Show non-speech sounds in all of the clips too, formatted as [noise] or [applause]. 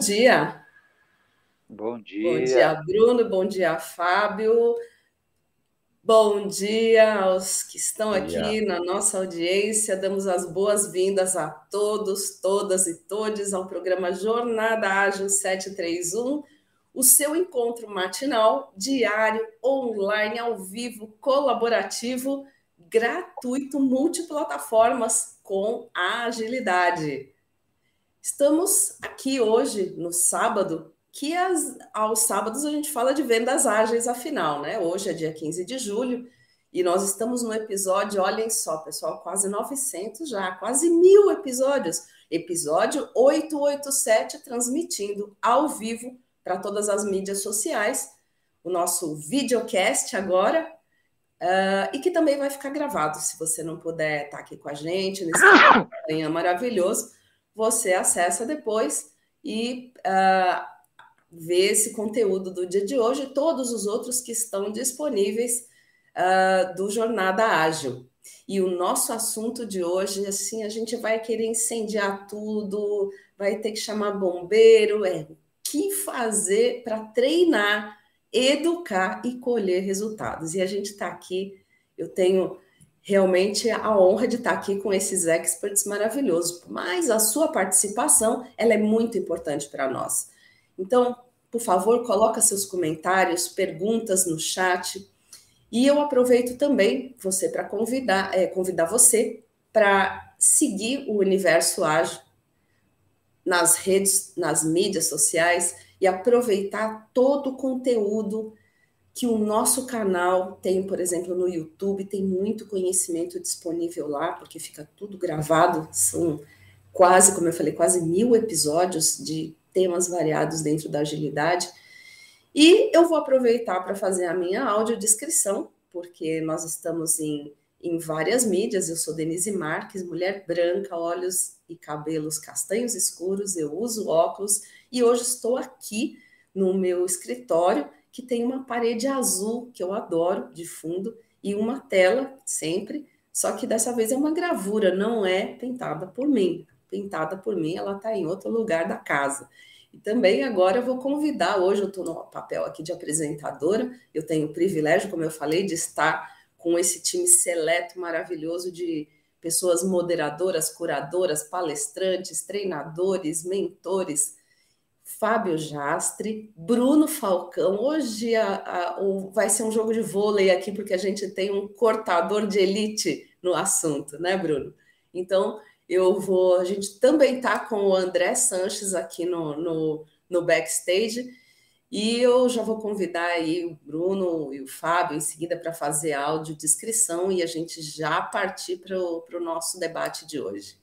Bom dia. Bom dia. Bom dia, Bruno. Bom dia, Fábio. Bom dia aos que estão aqui na nossa audiência. Damos as boas-vindas a todos, todas e todes ao programa Jornada Ágil 731, o seu encontro matinal, diário, online, ao vivo, colaborativo, gratuito, multiplataformas com agilidade. Estamos aqui hoje, no sábado, que as, aos sábados a gente fala de vendas ágeis, afinal, né? Hoje é dia 15 de julho e nós estamos no episódio, olhem só, pessoal, quase 900 já, quase mil episódios. Episódio 887, transmitindo ao vivo para todas as mídias sociais, o nosso videocast agora, uh, e que também vai ficar gravado, se você não puder estar aqui com a gente nesse [coughs] manhã maravilhoso você acessa depois e uh, vê esse conteúdo do dia de hoje e todos os outros que estão disponíveis uh, do Jornada Ágil. E o nosso assunto de hoje, assim, a gente vai querer incendiar tudo, vai ter que chamar bombeiro, é o que fazer para treinar, educar e colher resultados. E a gente está aqui, eu tenho realmente a honra de estar aqui com esses experts maravilhosos. Mas a sua participação, ela é muito importante para nós. Então, por favor, coloca seus comentários, perguntas no chat. E eu aproveito também você para convidar, é, convidar você para seguir o Universo Ágil nas redes, nas mídias sociais e aproveitar todo o conteúdo que o nosso canal tem, por exemplo, no YouTube, tem muito conhecimento disponível lá, porque fica tudo gravado, são quase, como eu falei, quase mil episódios de temas variados dentro da agilidade. E eu vou aproveitar para fazer a minha audiodescrição, porque nós estamos em, em várias mídias. Eu sou Denise Marques, mulher branca, olhos e cabelos castanhos escuros, eu uso óculos e hoje estou aqui no meu escritório que tem uma parede azul, que eu adoro, de fundo, e uma tela, sempre, só que dessa vez é uma gravura, não é pintada por mim. Pintada por mim, ela está em outro lugar da casa. E também agora eu vou convidar, hoje eu estou no papel aqui de apresentadora, eu tenho o privilégio, como eu falei, de estar com esse time seleto maravilhoso de pessoas moderadoras, curadoras, palestrantes, treinadores, mentores, Fábio Jastre, Bruno Falcão. Hoje a, a, o, vai ser um jogo de vôlei aqui, porque a gente tem um cortador de elite no assunto, né, Bruno? Então, eu vou. A gente também está com o André Sanches aqui no, no, no backstage. E eu já vou convidar aí o Bruno e o Fábio em seguida para fazer áudio descrição e a gente já partir para o nosso debate de hoje.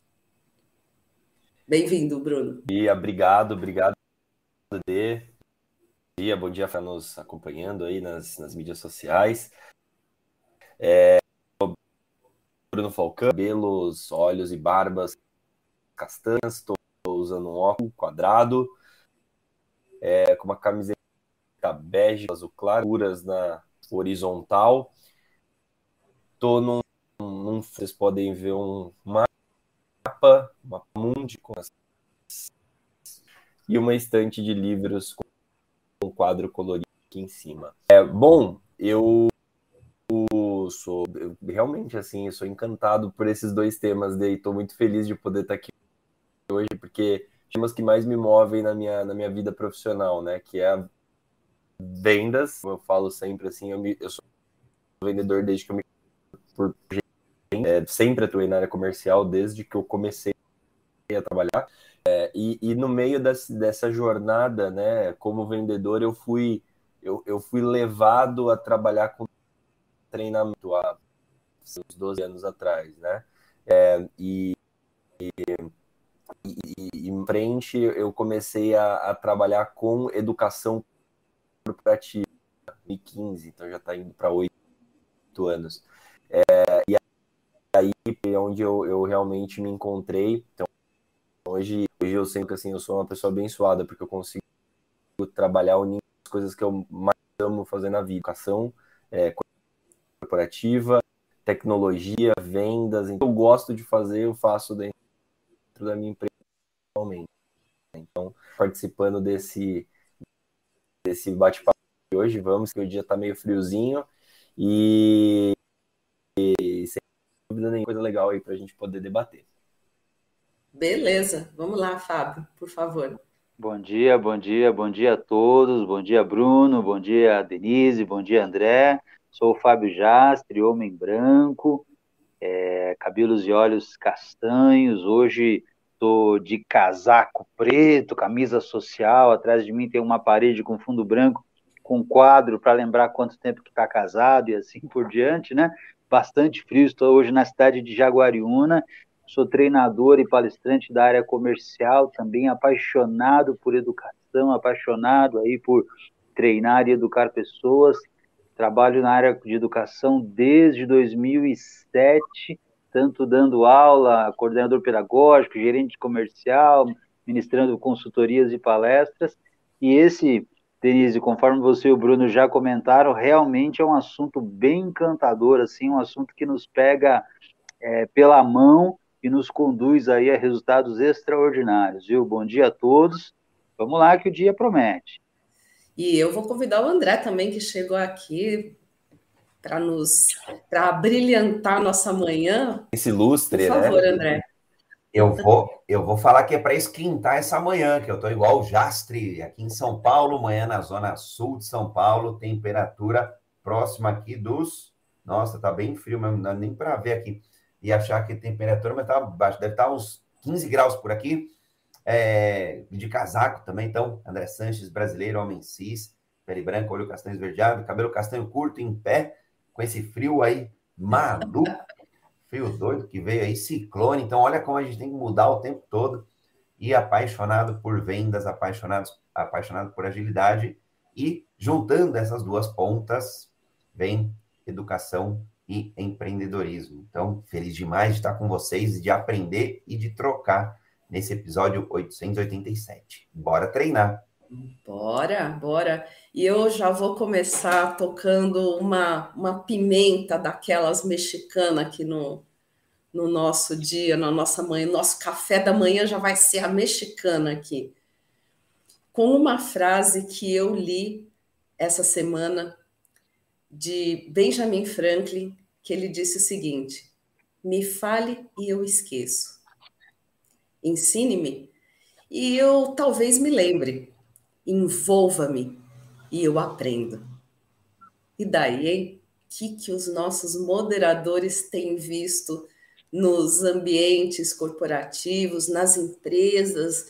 Bem-vindo, Bruno. E obrigado, obrigado D. Bom dia, bom dia para nos acompanhando aí nas, nas mídias sociais. É, Bruno Falcão, cabelos, olhos e barbas castanhas, estou usando um óculos quadrado, é, com uma camiseta bege, azul claruras na horizontal. Estou num, num, vocês podem ver um mapa, uma mundi com as e uma estante de livros com um quadro colorido aqui em cima. É, bom, eu sou eu, realmente assim, sou encantado por esses dois temas e estou muito feliz de poder estar aqui hoje, porque temas que mais me movem na minha, na minha vida profissional, né? Que é vendas. Eu falo sempre assim, eu, me, eu sou vendedor desde que eu me por é, sempre atuei na área comercial desde que eu comecei a trabalhar. É, e, e, no meio dessa jornada, né, como vendedor, eu fui, eu, eu fui levado a trabalhar com treinamento há uns 12 anos atrás, né? É, e, e, e, em frente eu comecei a, a trabalhar com educação corporativa em 2015, então já está indo para oito anos. É, e aí onde eu, eu realmente me encontrei. Então, hoje Hoje eu que assim, eu sou uma pessoa abençoada, porque eu consigo trabalhar unindo as coisas que eu mais amo fazer na vida. Educação é, corporativa, tecnologia, vendas. Então, eu gosto de fazer, eu faço dentro da minha empresa. Então, participando desse, desse bate-papo de hoje, vamos, que o dia está meio friozinho e, e sem dúvida nenhuma coisa legal aí para a gente poder debater. Beleza, vamos lá, Fábio, por favor. Bom dia, bom dia, bom dia a todos, bom dia Bruno, bom dia Denise, bom dia André. Sou o Fábio Jastre, homem branco, é, cabelos e olhos castanhos. Hoje estou de casaco preto, camisa social. Atrás de mim tem uma parede com fundo branco, com quadro para lembrar quanto tempo que está casado e assim por diante, né? Bastante frio. Estou hoje na cidade de Jaguariúna sou treinador e palestrante da área comercial, também apaixonado por educação, apaixonado aí por treinar e educar pessoas. Trabalho na área de educação desde 2007, tanto dando aula, coordenador pedagógico, gerente comercial, ministrando consultorias e palestras. E esse, Denise, conforme você e o Bruno já comentaram, realmente é um assunto bem encantador, assim, um assunto que nos pega é, pela mão e nos conduz aí a resultados extraordinários, viu? Bom dia a todos. Vamos lá que o dia promete. E eu vou convidar o André também que chegou aqui para nos para brilhantar nossa manhã. Esse lustre, Por né? favor, né? André. Eu vou, eu vou falar que é para esquentar essa manhã, que eu estou igual o Jastre, aqui em São Paulo, manhã na zona sul de São Paulo, temperatura próxima aqui dos. Nossa, tá bem frio, mas não dá nem para ver aqui e achar que a temperatura mas tá baixo, deve estar tá uns 15 graus por aqui. É, de casaco também, então, André Sanches, brasileiro, homem cis, pele branca, olho castanho esverdeado, cabelo castanho curto em pé, com esse frio aí maluco, frio doido que veio aí, ciclone. Então, olha como a gente tem que mudar o tempo todo. E apaixonado por vendas, apaixonado, apaixonado por agilidade. E juntando essas duas pontas, vem educação e empreendedorismo. Então, feliz demais de estar com vocês, de aprender e de trocar nesse episódio 887. Bora treinar! Bora, bora. E eu já vou começar tocando uma, uma pimenta daquelas mexicanas aqui no, no nosso dia, na nossa manhã. Nosso café da manhã já vai ser a mexicana aqui. Com uma frase que eu li essa semana de Benjamin Franklin, que ele disse o seguinte: Me fale e eu esqueço. Ensine-me e eu talvez me lembre. Envolva-me e eu aprendo. E daí, hein? O que, que os nossos moderadores têm visto nos ambientes corporativos, nas empresas,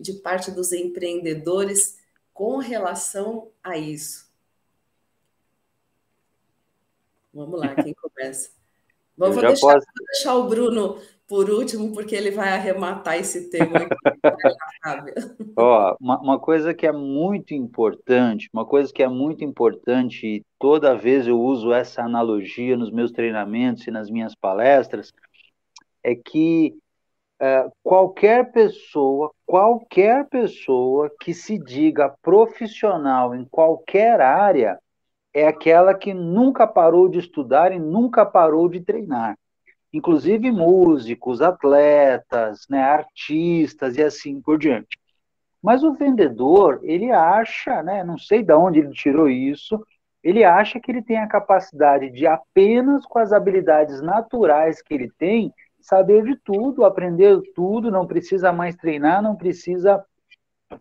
de parte dos empreendedores com relação a isso? Vamos lá, quem começa? [laughs] Vamos deixar, posso... deixar, o Bruno por último, porque ele vai arrematar esse tema aqui. [laughs] Ó, uma, uma coisa que é muito importante, uma coisa que é muito importante, e toda vez eu uso essa analogia nos meus treinamentos e nas minhas palestras, é que é, qualquer pessoa, qualquer pessoa que se diga profissional em qualquer área, é aquela que nunca parou de estudar e nunca parou de treinar. Inclusive músicos, atletas, né, artistas e assim por diante. Mas o vendedor, ele acha, né, não sei de onde ele tirou isso, ele acha que ele tem a capacidade de apenas com as habilidades naturais que ele tem, saber de tudo, aprender tudo, não precisa mais treinar, não precisa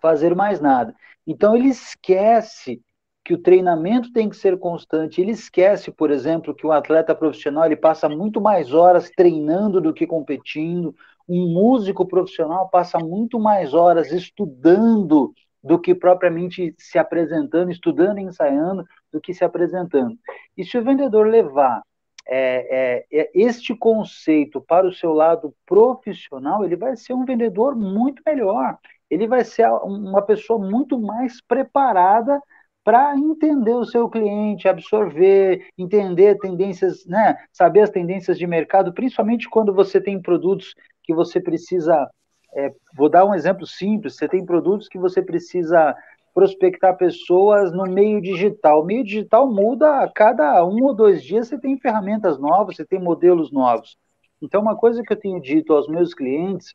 fazer mais nada. Então ele esquece que o treinamento tem que ser constante. Ele esquece, por exemplo, que um atleta profissional ele passa muito mais horas treinando do que competindo. Um músico profissional passa muito mais horas estudando do que propriamente se apresentando, estudando e ensaiando, do que se apresentando. E se o vendedor levar é, é, é, este conceito para o seu lado profissional, ele vai ser um vendedor muito melhor. Ele vai ser uma pessoa muito mais preparada para entender o seu cliente, absorver, entender tendências, né, saber as tendências de mercado, principalmente quando você tem produtos que você precisa. É, vou dar um exemplo simples: você tem produtos que você precisa prospectar pessoas no meio digital. O meio digital muda a cada um ou dois dias, você tem ferramentas novas, você tem modelos novos. Então, uma coisa que eu tenho dito aos meus clientes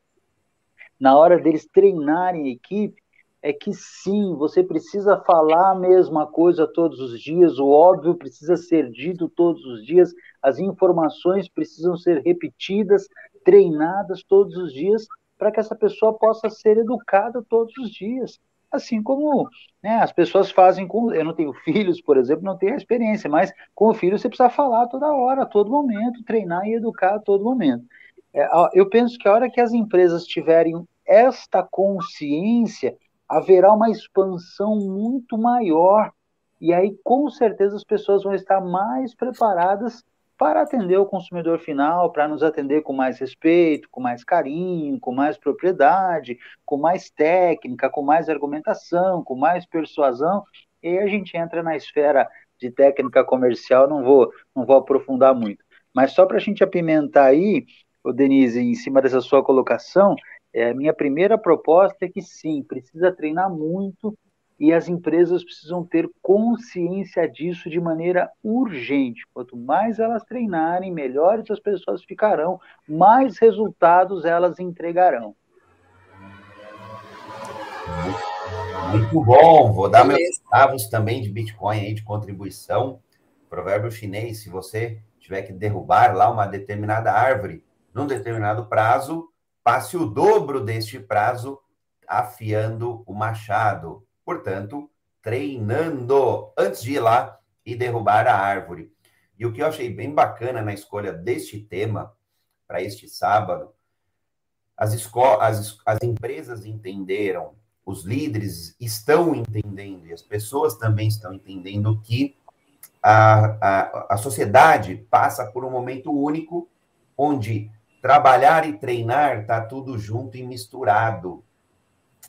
na hora deles treinarem a equipe, é que sim, você precisa falar a mesma coisa todos os dias, o óbvio precisa ser dito todos os dias, as informações precisam ser repetidas, treinadas todos os dias, para que essa pessoa possa ser educada todos os dias. Assim como né, as pessoas fazem com. Eu não tenho filhos, por exemplo, não tenho a experiência, mas com o filho você precisa falar toda hora, a todo momento, treinar e educar a todo momento. É, eu penso que a hora que as empresas tiverem esta consciência, haverá uma expansão muito maior. E aí, com certeza, as pessoas vão estar mais preparadas para atender o consumidor final, para nos atender com mais respeito, com mais carinho, com mais propriedade, com mais técnica, com mais argumentação, com mais persuasão. E aí a gente entra na esfera de técnica comercial, não vou, não vou aprofundar muito. Mas só para a gente apimentar aí, o Denise, em cima dessa sua colocação, é, minha primeira proposta é que sim, precisa treinar muito e as empresas precisam ter consciência disso de maneira urgente. Quanto mais elas treinarem, melhores as pessoas ficarão, mais resultados elas entregarão. Muito bom, vou dar meus centavos também de Bitcoin aí de contribuição. Provérbio chinês: se você tiver que derrubar lá uma determinada árvore num determinado prazo, passe o dobro deste prazo afiando o machado. Portanto, treinando antes de ir lá e derrubar a árvore. E o que eu achei bem bacana na escolha deste tema para este sábado, as, as, as empresas entenderam, os líderes estão entendendo e as pessoas também estão entendendo que a, a, a sociedade passa por um momento único onde Trabalhar e treinar está tudo junto e misturado.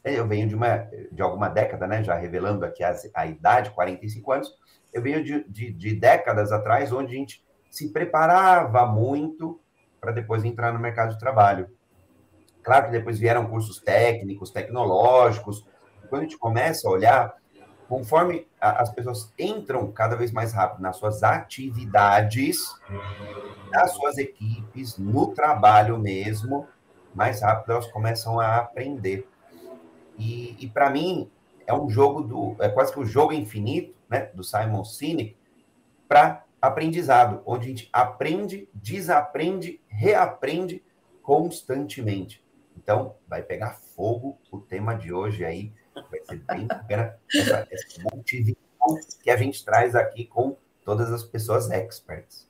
Eu venho de, uma, de alguma década, né? Já revelando aqui a, a idade, 45 anos. Eu venho de, de, de décadas atrás, onde a gente se preparava muito para depois entrar no mercado de trabalho. Claro que depois vieram cursos técnicos, tecnológicos. Quando a gente começa a olhar, conforme as pessoas entram cada vez mais rápido nas suas atividades, nas suas equipes, no trabalho mesmo, mais rápido elas começam a aprender. E, e para mim, é um jogo do. É quase que um jogo infinito, né? Do Simon Sinek, para aprendizado, onde a gente aprende, desaprende, reaprende constantemente. Então, vai pegar fogo o tema de hoje aí. Vai ser bem bacana essa, essa multivisão que a gente traz aqui com todas as pessoas experts.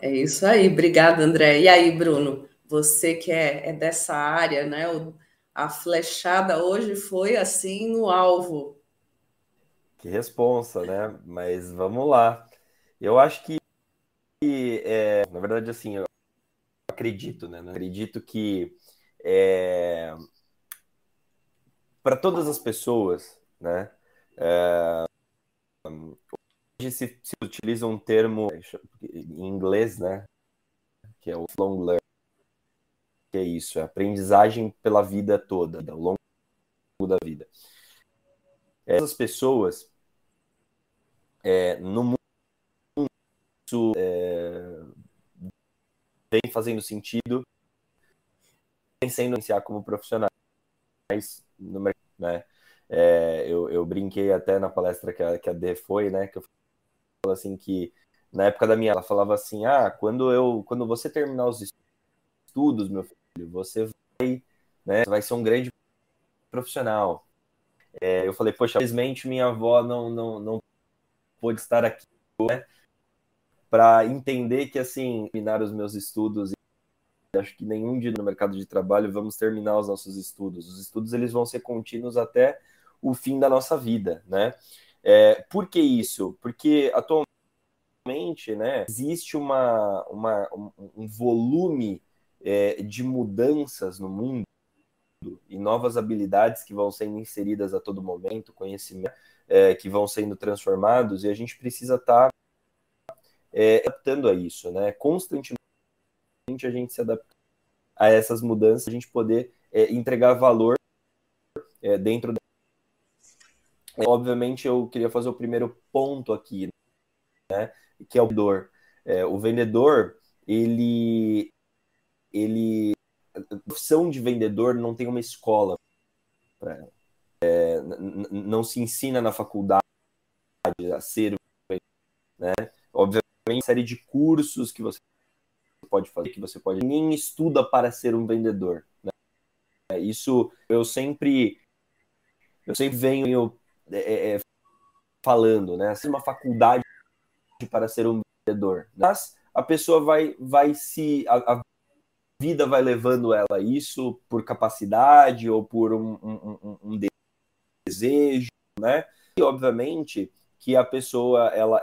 É isso aí, obrigada, André. E aí, Bruno, você que é, é dessa área, né? O, a flechada hoje foi assim no alvo. Que responsa, né? Mas vamos lá. Eu acho que, é, na verdade, assim, eu acredito, né? Eu acredito que é, para todas as pessoas, né? É, hoje se, se, utiliza um termo em inglês, né? Que é o long learn. Que é isso, é aprendizagem pela vida toda, ao longo da vida. Essas pessoas é, no mundo isso é, vem fazendo sentido, vem sendo como profissionais no mercado, né? É, eu, eu, brinquei até na palestra que a, que a D foi, né? Que eu assim que na época da minha ela falava assim: "Ah, quando eu quando você terminar os estudos, meu filho, você vai, né, vai ser um grande profissional". É, eu falei: "Poxa, infelizmente minha avó não não não pôde estar aqui, né, para entender que assim, terminar os meus estudos acho que nenhum dia no mercado de trabalho vamos terminar os nossos estudos. Os estudos eles vão ser contínuos até o fim da nossa vida, né? É, por que isso? Porque atualmente né, existe uma, uma, um volume é, de mudanças no mundo e novas habilidades que vão sendo inseridas a todo momento, conhecimento é, que vão sendo transformados, e a gente precisa estar tá, é, adaptando a isso, né? Constantemente a gente se adapta a essas mudanças, a gente poder é, entregar valor é, dentro da Obviamente, eu queria fazer o primeiro ponto aqui, né? Que é o vendedor. É, o vendedor, ele, ele a profissão de vendedor não tem uma escola para ela. É, não se ensina na faculdade a ser né? Obviamente, série de cursos que você pode fazer, que você pode. Ninguém estuda para ser um vendedor. Né? Isso eu sempre eu sempre venho é, é, falando, né? Assim, uma faculdade para ser um vendedor. Mas a pessoa vai, vai se. A, a vida vai levando ela a isso por capacidade ou por um, um, um, desejo, né? E obviamente que a pessoa ela,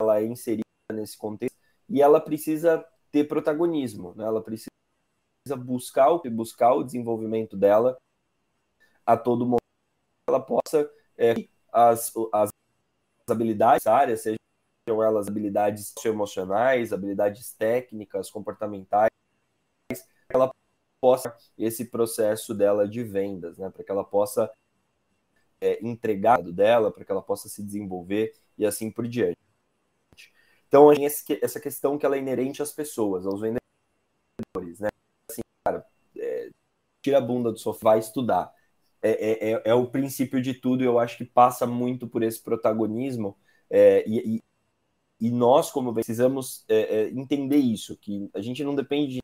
ela é inserida nesse contexto e ela precisa ter protagonismo, né? Ela precisa buscar o buscar o desenvolvimento dela a todo momento, ela possa é, as, as habilidades áreas, sejam elas habilidades emocionais, habilidades técnicas, comportamentais, ela possa esse processo dela de vendas, né? Para que ela possa é, entregar dela, para que ela possa se desenvolver e assim por diante. Então, essa questão que ela é inerente às pessoas, aos vendedores, né? Assim, cara, é, tira a bunda do sofá, vai estudar. É, é, é, é, o princípio de tudo, e eu acho que passa muito por esse protagonismo, é, e, e, nós, como precisamos é, entender isso, que a gente não depende de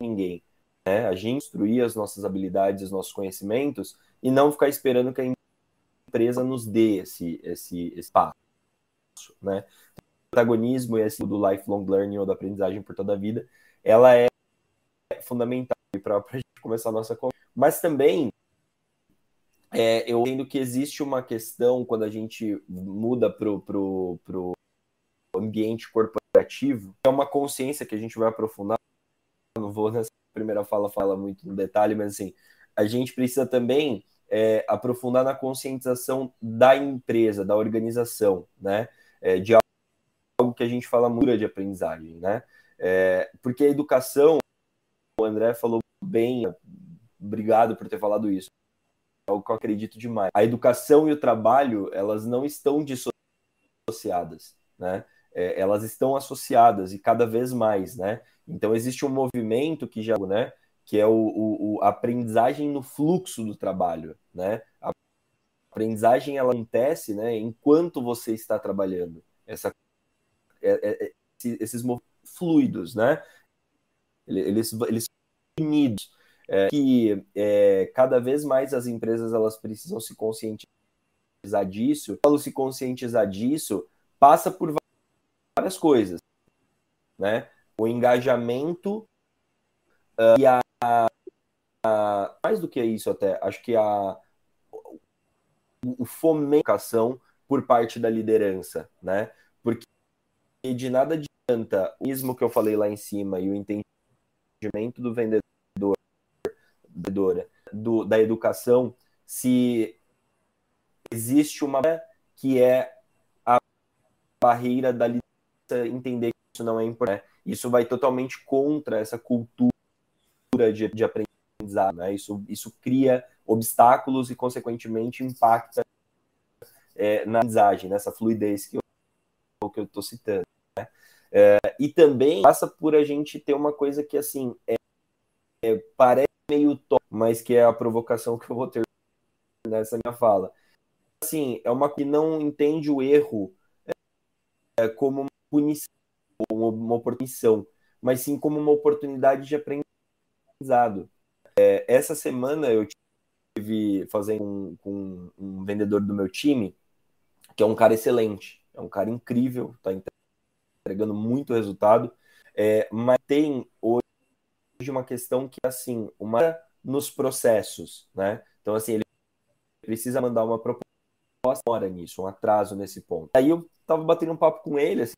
ninguém, né? A gente instruir as nossas habilidades, os nossos conhecimentos, e não ficar esperando que a empresa nos dê esse, esse espaço, né? Protagonismo e esse do lifelong learning ou da aprendizagem por toda a vida, ela é fundamental para a gente começar a nossa conversa. Mas também é, eu entendo que existe uma questão quando a gente muda para o ambiente corporativo, é uma consciência que a gente vai aprofundar. Não vou nessa primeira fala fala muito no detalhe, mas assim, a gente precisa também é, aprofundar na conscientização da empresa, da organização, né? É, de algo que a gente fala muito de aprendizagem, né? É, porque a educação, o André falou bem, obrigado por ter falado isso, é algo que eu acredito demais. A educação e o trabalho, elas não estão dissociadas, né? É, elas estão associadas e cada vez mais, né? Então existe um movimento que já, né? Que é o, o, o aprendizagem no fluxo do trabalho, né? A aprendizagem ela acontece, né? Enquanto você está trabalhando. Essa é, é, é esses fluidos, né? Eles, eles unidos. É, que é, cada vez mais as empresas elas precisam se conscientizar disso. Quando se conscientizar disso, passa por várias coisas, né? O engajamento uh, e a, a, mais do que isso até, acho que a o fomentação por parte da liderança, né? E de nada adianta o mesmo que eu falei lá em cima e o entendimento do vendedor, vendedora, do, da educação, se existe uma que é a barreira da liderança entender que isso não é importante. Isso vai totalmente contra essa cultura de, de aprendizado. Né? Isso, isso cria obstáculos e, consequentemente, impacta é, na aprendizagem, nessa fluidez que eu estou citando. É, e também passa por a gente ter uma coisa que, assim, é, é, parece meio top, mas que é a provocação que eu vou ter nessa minha fala. Assim, é uma que não entende o erro é, como uma punição, uma, uma oportunidade, mas sim como uma oportunidade de aprendizado. É, essa semana eu tive fazendo com, com um vendedor do meu time, que é um cara excelente, é um cara incrível, tá entregando muito resultado, é, mas tem hoje uma questão que, assim, uma nos processos, né? Então, assim, ele precisa mandar uma proposta hora nisso, um atraso nesse ponto. Aí eu tava batendo um papo com ele, assim,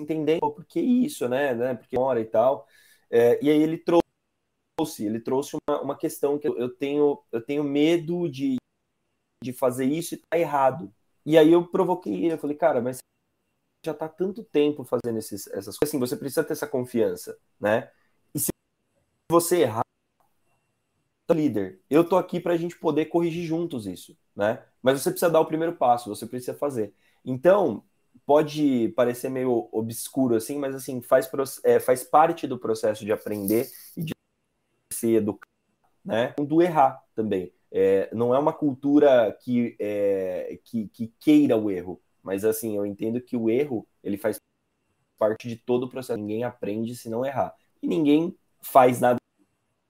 entendendo por que isso, né? né? Porque hora e tal. É, e aí ele trouxe, ele trouxe uma, uma questão que eu tenho, eu tenho medo de, de fazer isso e tá errado. E aí eu provoquei eu falei, cara, mas já está tanto tempo fazendo esses, essas coisas. Assim, você precisa ter essa confiança, né? E se você errar, líder, eu tô aqui para a gente poder corrigir juntos isso, né? Mas você precisa dar o primeiro passo, você precisa fazer. Então, pode parecer meio obscuro assim, mas assim, faz, é, faz parte do processo de aprender e de se educar, né? Do errar também. É, não é uma cultura que, é, que, que, queira o erro, mas assim, eu entendo que o erro ele faz parte de todo o processo. Ninguém aprende se não errar. E ninguém faz nada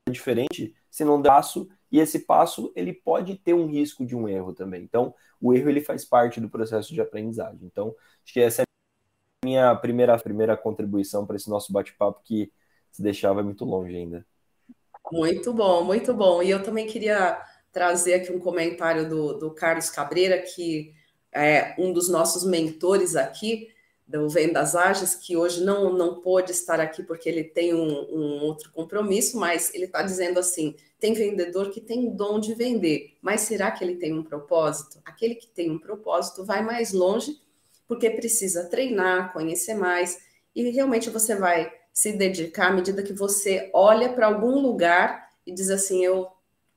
diferente se não dá passo, e esse passo ele pode ter um risco de um erro também. Então, o erro ele faz parte do processo de aprendizagem. Então, acho que essa é a minha primeira, primeira contribuição para esse nosso bate-papo, que se deixava muito longe ainda. Muito bom, muito bom. E eu também queria trazer aqui um comentário do, do Carlos Cabreira, que é um dos nossos mentores aqui, do Vendas Ágeis, que hoje não, não pôde estar aqui porque ele tem um, um outro compromisso, mas ele está dizendo assim: tem vendedor que tem dom de vender, mas será que ele tem um propósito? Aquele que tem um propósito vai mais longe porque precisa treinar, conhecer mais, e realmente você vai se dedicar à medida que você olha para algum lugar e diz assim: eu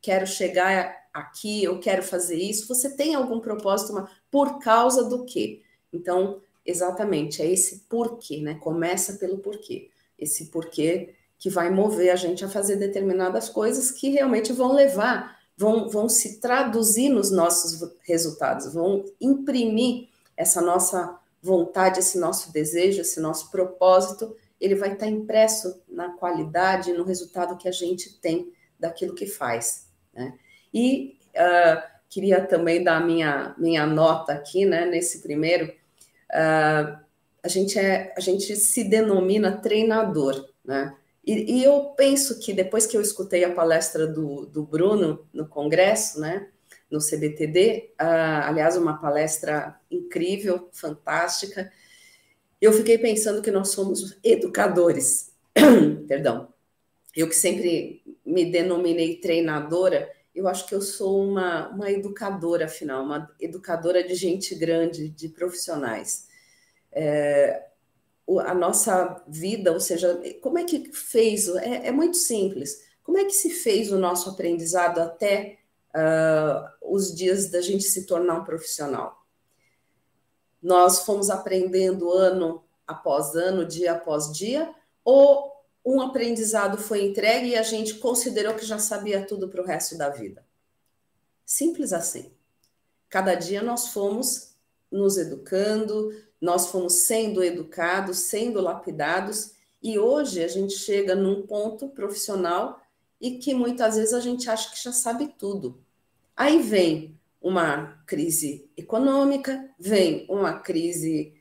quero chegar aqui, eu quero fazer isso. Você tem algum propósito, mas por causa do quê? Então, exatamente, é esse porquê, né? Começa pelo porquê. Esse porquê que vai mover a gente a fazer determinadas coisas que realmente vão levar, vão, vão se traduzir nos nossos resultados, vão imprimir essa nossa vontade, esse nosso desejo, esse nosso propósito, ele vai estar impresso na qualidade, no resultado que a gente tem daquilo que faz. Né? E uh, queria também dar minha, minha nota aqui, né, nesse primeiro. Uh, a, gente é, a gente se denomina treinador, né? E, e, eu penso que depois que eu escutei a palestra do, do Bruno no congresso, né, no CBTD, uh, aliás, uma palestra incrível, fantástica, eu fiquei pensando que nós somos educadores. [clears throat] Perdão. Eu que sempre me denominei treinadora, eu acho que eu sou uma, uma educadora, afinal, uma educadora de gente grande, de profissionais. É, a nossa vida, ou seja, como é que fez? É, é, muito simples. Como é que se fez o nosso aprendizado até uh, os dias da gente se tornar um profissional? Nós fomos aprendendo ano após ano, dia após dia, ou um aprendizado foi entregue e a gente considerou que já sabia tudo para o resto da vida. Simples assim. Cada dia nós fomos nos educando, nós fomos sendo educados, sendo lapidados, e hoje a gente chega num ponto profissional e que muitas vezes a gente acha que já sabe tudo. Aí vem uma crise econômica, vem uma crise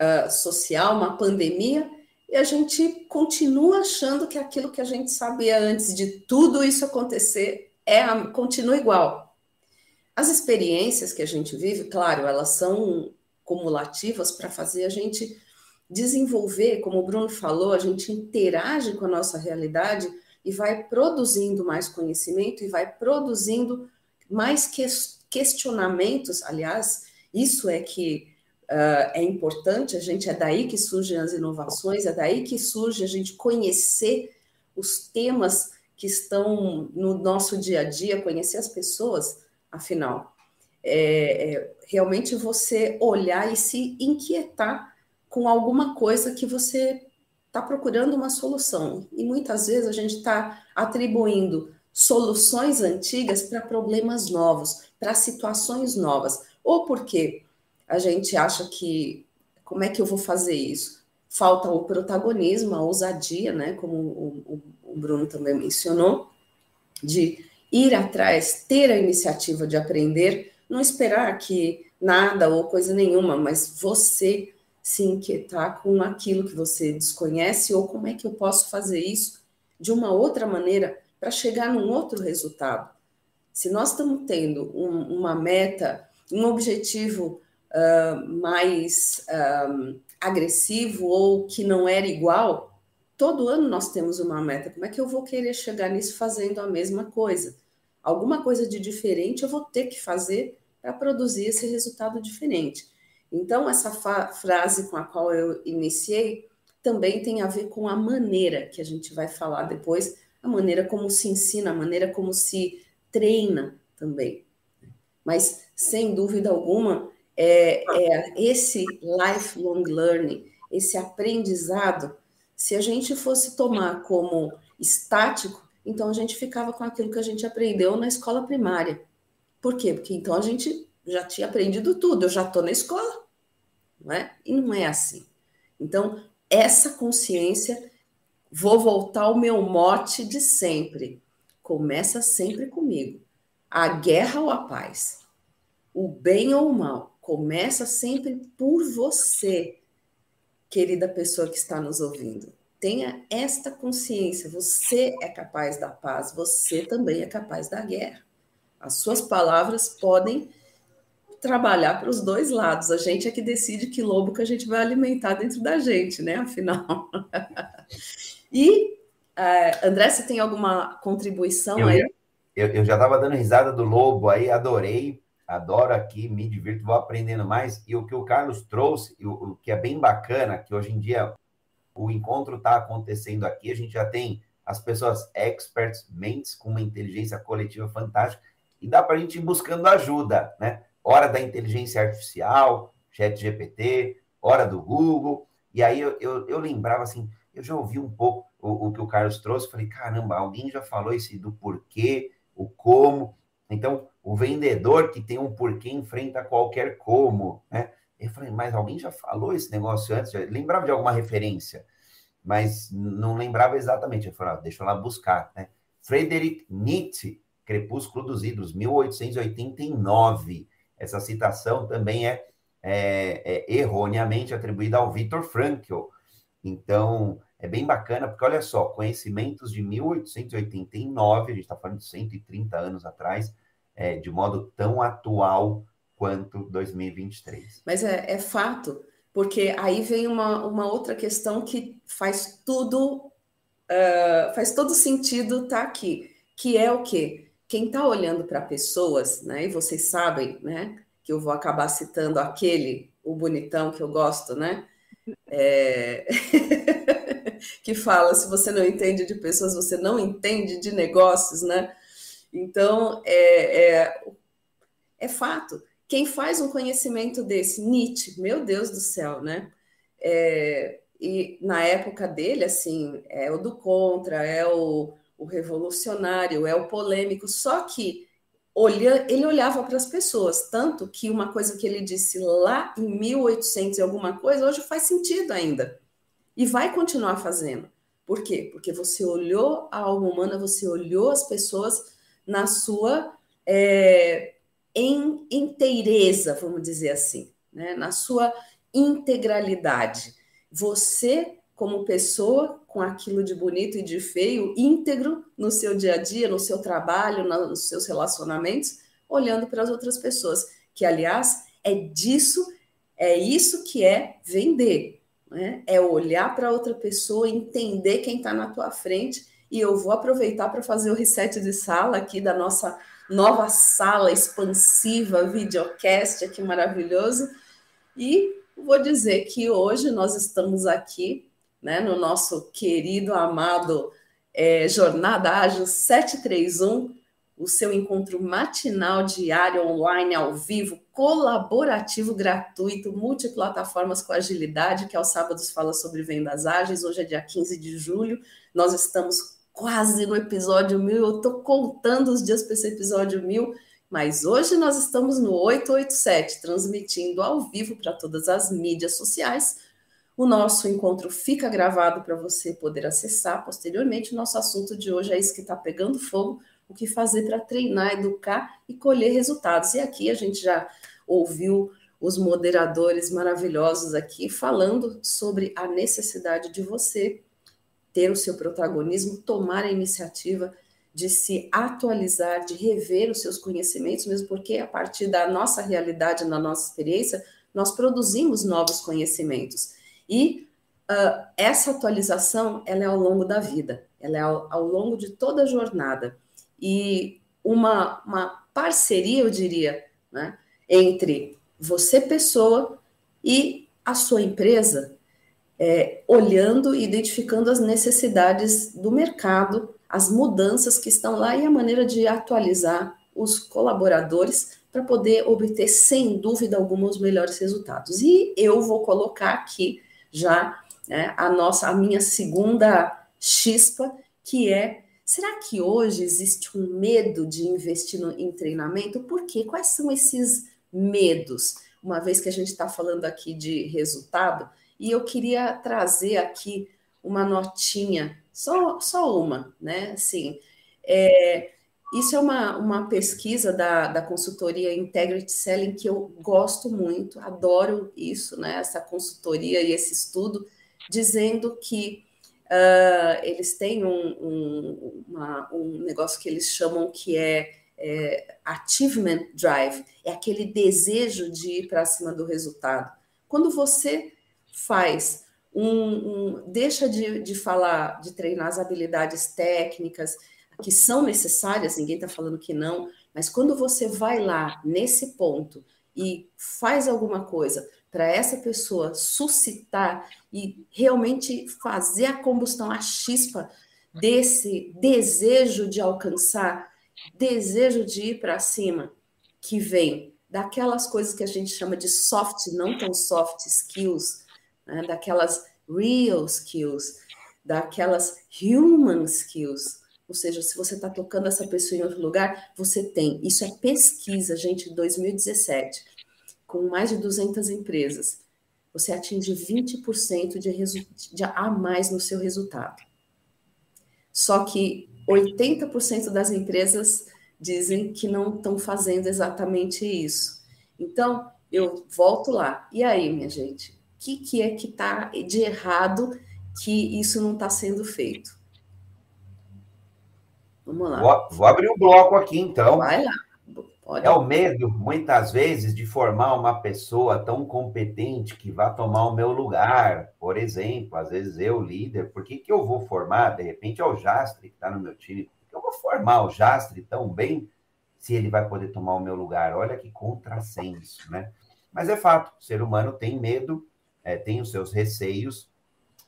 uh, social, uma pandemia, e a gente continua achando que aquilo que a gente sabia antes de tudo isso acontecer é continua igual. As experiências que a gente vive, claro, elas são cumulativas para fazer a gente desenvolver, como o Bruno falou, a gente interage com a nossa realidade e vai produzindo mais conhecimento e vai produzindo mais questionamentos. Aliás, isso é que uh, é importante, a gente é daí que surgem as inovações, é daí que surge a gente conhecer os temas que estão no nosso dia a dia, conhecer as pessoas, afinal. É, é, realmente você olhar e se inquietar com alguma coisa que você está procurando uma solução. E muitas vezes a gente está atribuindo soluções antigas para problemas novos, para situações novas. Ou porque a gente acha que como é que eu vou fazer isso? Falta o protagonismo, a ousadia, né? Como o, o Bruno também mencionou, de ir atrás, ter a iniciativa de aprender, não esperar que nada ou coisa nenhuma, mas você se inquietar com aquilo que você desconhece ou como é que eu posso fazer isso de uma outra maneira para chegar num outro resultado. Se nós estamos tendo um, uma meta, um objetivo mais uh, agressivo ou que não era igual, todo ano nós temos uma meta. Como é que eu vou querer chegar nisso fazendo a mesma coisa? Alguma coisa de diferente eu vou ter que fazer para produzir esse resultado diferente. Então, essa frase com a qual eu iniciei também tem a ver com a maneira que a gente vai falar depois, a maneira como se ensina, a maneira como se treina também. Mas, sem dúvida alguma, é, é esse lifelong learning, esse aprendizado, se a gente fosse tomar como estático, então a gente ficava com aquilo que a gente aprendeu na escola primária. Por quê? Porque então a gente já tinha aprendido tudo, eu já estou na escola, não é? E não é assim. Então, essa consciência, vou voltar ao meu mote de sempre. Começa sempre comigo. A guerra ou a paz? O bem ou o mal? Começa sempre por você, querida pessoa que está nos ouvindo. Tenha esta consciência. Você é capaz da paz, você também é capaz da guerra. As suas palavras podem trabalhar para os dois lados. A gente é que decide que lobo que a gente vai alimentar dentro da gente, né? Afinal. [laughs] e, uh, André, você tem alguma contribuição eu, aí? Eu, eu já estava dando risada do lobo aí, adorei, adoro aqui, me divirto, vou aprendendo mais. E o que o Carlos trouxe, o, o que é bem bacana, que hoje em dia o encontro está acontecendo aqui, a gente já tem as pessoas experts, mentes com uma inteligência coletiva fantástica, e dá para a gente ir buscando ajuda, né? Hora da inteligência artificial, chat GPT, hora do Google, e aí eu, eu, eu lembrava assim, eu já ouvi um pouco o, o, que o Carlos trouxe, falei, caramba, alguém já falou esse do porquê, o como, então o vendedor que tem um porquê enfrenta qualquer como, né? Eu falei, mas alguém já falou esse negócio antes? Eu lembrava de alguma referência, mas não lembrava exatamente. Eu falei, ah, deixa eu lá buscar, né? Friedrich Nietzsche, Crepúsculo dos Ídolos, 1889. Essa citação também é, é, é erroneamente atribuída ao Viktor Frankl. Então, é bem bacana, porque olha só, conhecimentos de 1889, a gente está falando de 130 anos atrás, é, de modo tão atual quanto 2023. Mas é, é fato, porque aí vem uma, uma outra questão que faz tudo, uh, faz todo sentido estar tá aqui, que é o quê? Quem está olhando para pessoas, né? E vocês sabem, né? Que eu vou acabar citando aquele, o bonitão que eu gosto, né? É... [laughs] que fala: se você não entende de pessoas, você não entende de negócios, né? Então, é, é, é fato. Quem faz um conhecimento desse? Nietzsche, meu Deus do céu, né? É, e na época dele, assim, é o do contra, é o, o revolucionário, é o polêmico, só que olha, ele olhava para as pessoas, tanto que uma coisa que ele disse lá em 1800 e alguma coisa, hoje faz sentido ainda, e vai continuar fazendo. Por quê? Porque você olhou a alma humana, você olhou as pessoas na sua é, em inteireza, vamos dizer assim, né? na sua integralidade. Você, como pessoa, com aquilo de bonito e de feio, íntegro no seu dia a dia, no seu trabalho, nos seus relacionamentos, olhando para as outras pessoas, que, aliás, é disso, é isso que é vender. Né? É olhar para outra pessoa, entender quem está na tua frente, e eu vou aproveitar para fazer o reset de sala aqui da nossa nova sala expansiva, videocast aqui maravilhoso. E vou dizer que hoje nós estamos aqui, né, no nosso querido, amado é, Jornada Ágil 731, o seu encontro matinal, diário, online, ao vivo, colaborativo, gratuito, multiplataformas com agilidade, que aos sábados fala sobre vendas ágeis. Hoje é dia 15 de julho, nós estamos quase no episódio mil. Eu estou contando os dias para esse episódio mil, mas hoje nós estamos no 887, transmitindo ao vivo para todas as mídias sociais. O nosso encontro fica gravado para você poder acessar posteriormente. O nosso assunto de hoje é isso que está pegando fogo: o que fazer para treinar, educar e colher resultados. E aqui a gente já ouviu os moderadores maravilhosos aqui falando sobre a necessidade de você ter o seu protagonismo, tomar a iniciativa de se atualizar, de rever os seus conhecimentos, mesmo porque a partir da nossa realidade, da nossa experiência, nós produzimos novos conhecimentos. E uh, essa atualização, ela é ao longo da vida, ela é ao, ao longo de toda a jornada. E uma, uma parceria, eu diria, né, entre você, pessoa, e a sua empresa, é, olhando e identificando as necessidades do mercado, as mudanças que estão lá e a maneira de atualizar os colaboradores para poder obter, sem dúvida alguma, os melhores resultados. E eu vou colocar aqui já né, a nossa, a minha segunda chispa, que é Será que hoje existe um medo de investir no, em treinamento? Por quê? Quais são esses medos? Uma vez que a gente está falando aqui de resultado, e eu queria trazer aqui uma notinha, só, só uma, né? Assim, é, isso é uma, uma pesquisa da, da consultoria Integrity Selling que eu gosto muito, adoro isso, né? Essa consultoria e esse estudo, dizendo que uh, eles têm um, um, uma, um negócio que eles chamam que é, é achievement drive, é aquele desejo de ir para cima do resultado. Quando você faz um, um, deixa de, de falar, de treinar as habilidades técnicas que são necessárias, ninguém está falando que não, mas quando você vai lá nesse ponto e faz alguma coisa para essa pessoa suscitar e realmente fazer a combustão, a chispa desse desejo de alcançar, desejo de ir para cima, que vem daquelas coisas que a gente chama de soft, não tão soft skills, né? daquelas real skills, daquelas human skills. Ou seja, se você está tocando essa pessoa em outro lugar, você tem. Isso é pesquisa, gente, de 2017, com mais de 200 empresas. Você atinge 20% de, de a mais no seu resultado. Só que 80% das empresas dizem que não estão fazendo exatamente isso. Então, eu volto lá. E aí, minha gente? que, que é que está de errado que isso não está sendo feito. Vamos lá. Vou, vou, abrir o um bloco aqui, então. Vai lá. Pode. É o medo, muitas vezes, de formar uma pessoa tão competente que vá tomar o meu lugar. Por exemplo, às vezes eu, líder, por que, que eu vou formar? De repente é o Jastre que está no meu time. Eu vou formar o Jastre tão bem se ele vai poder tomar o meu lugar? Olha que contrassenso, né? Mas é fato, o ser humano tem medo é, tem os seus receios,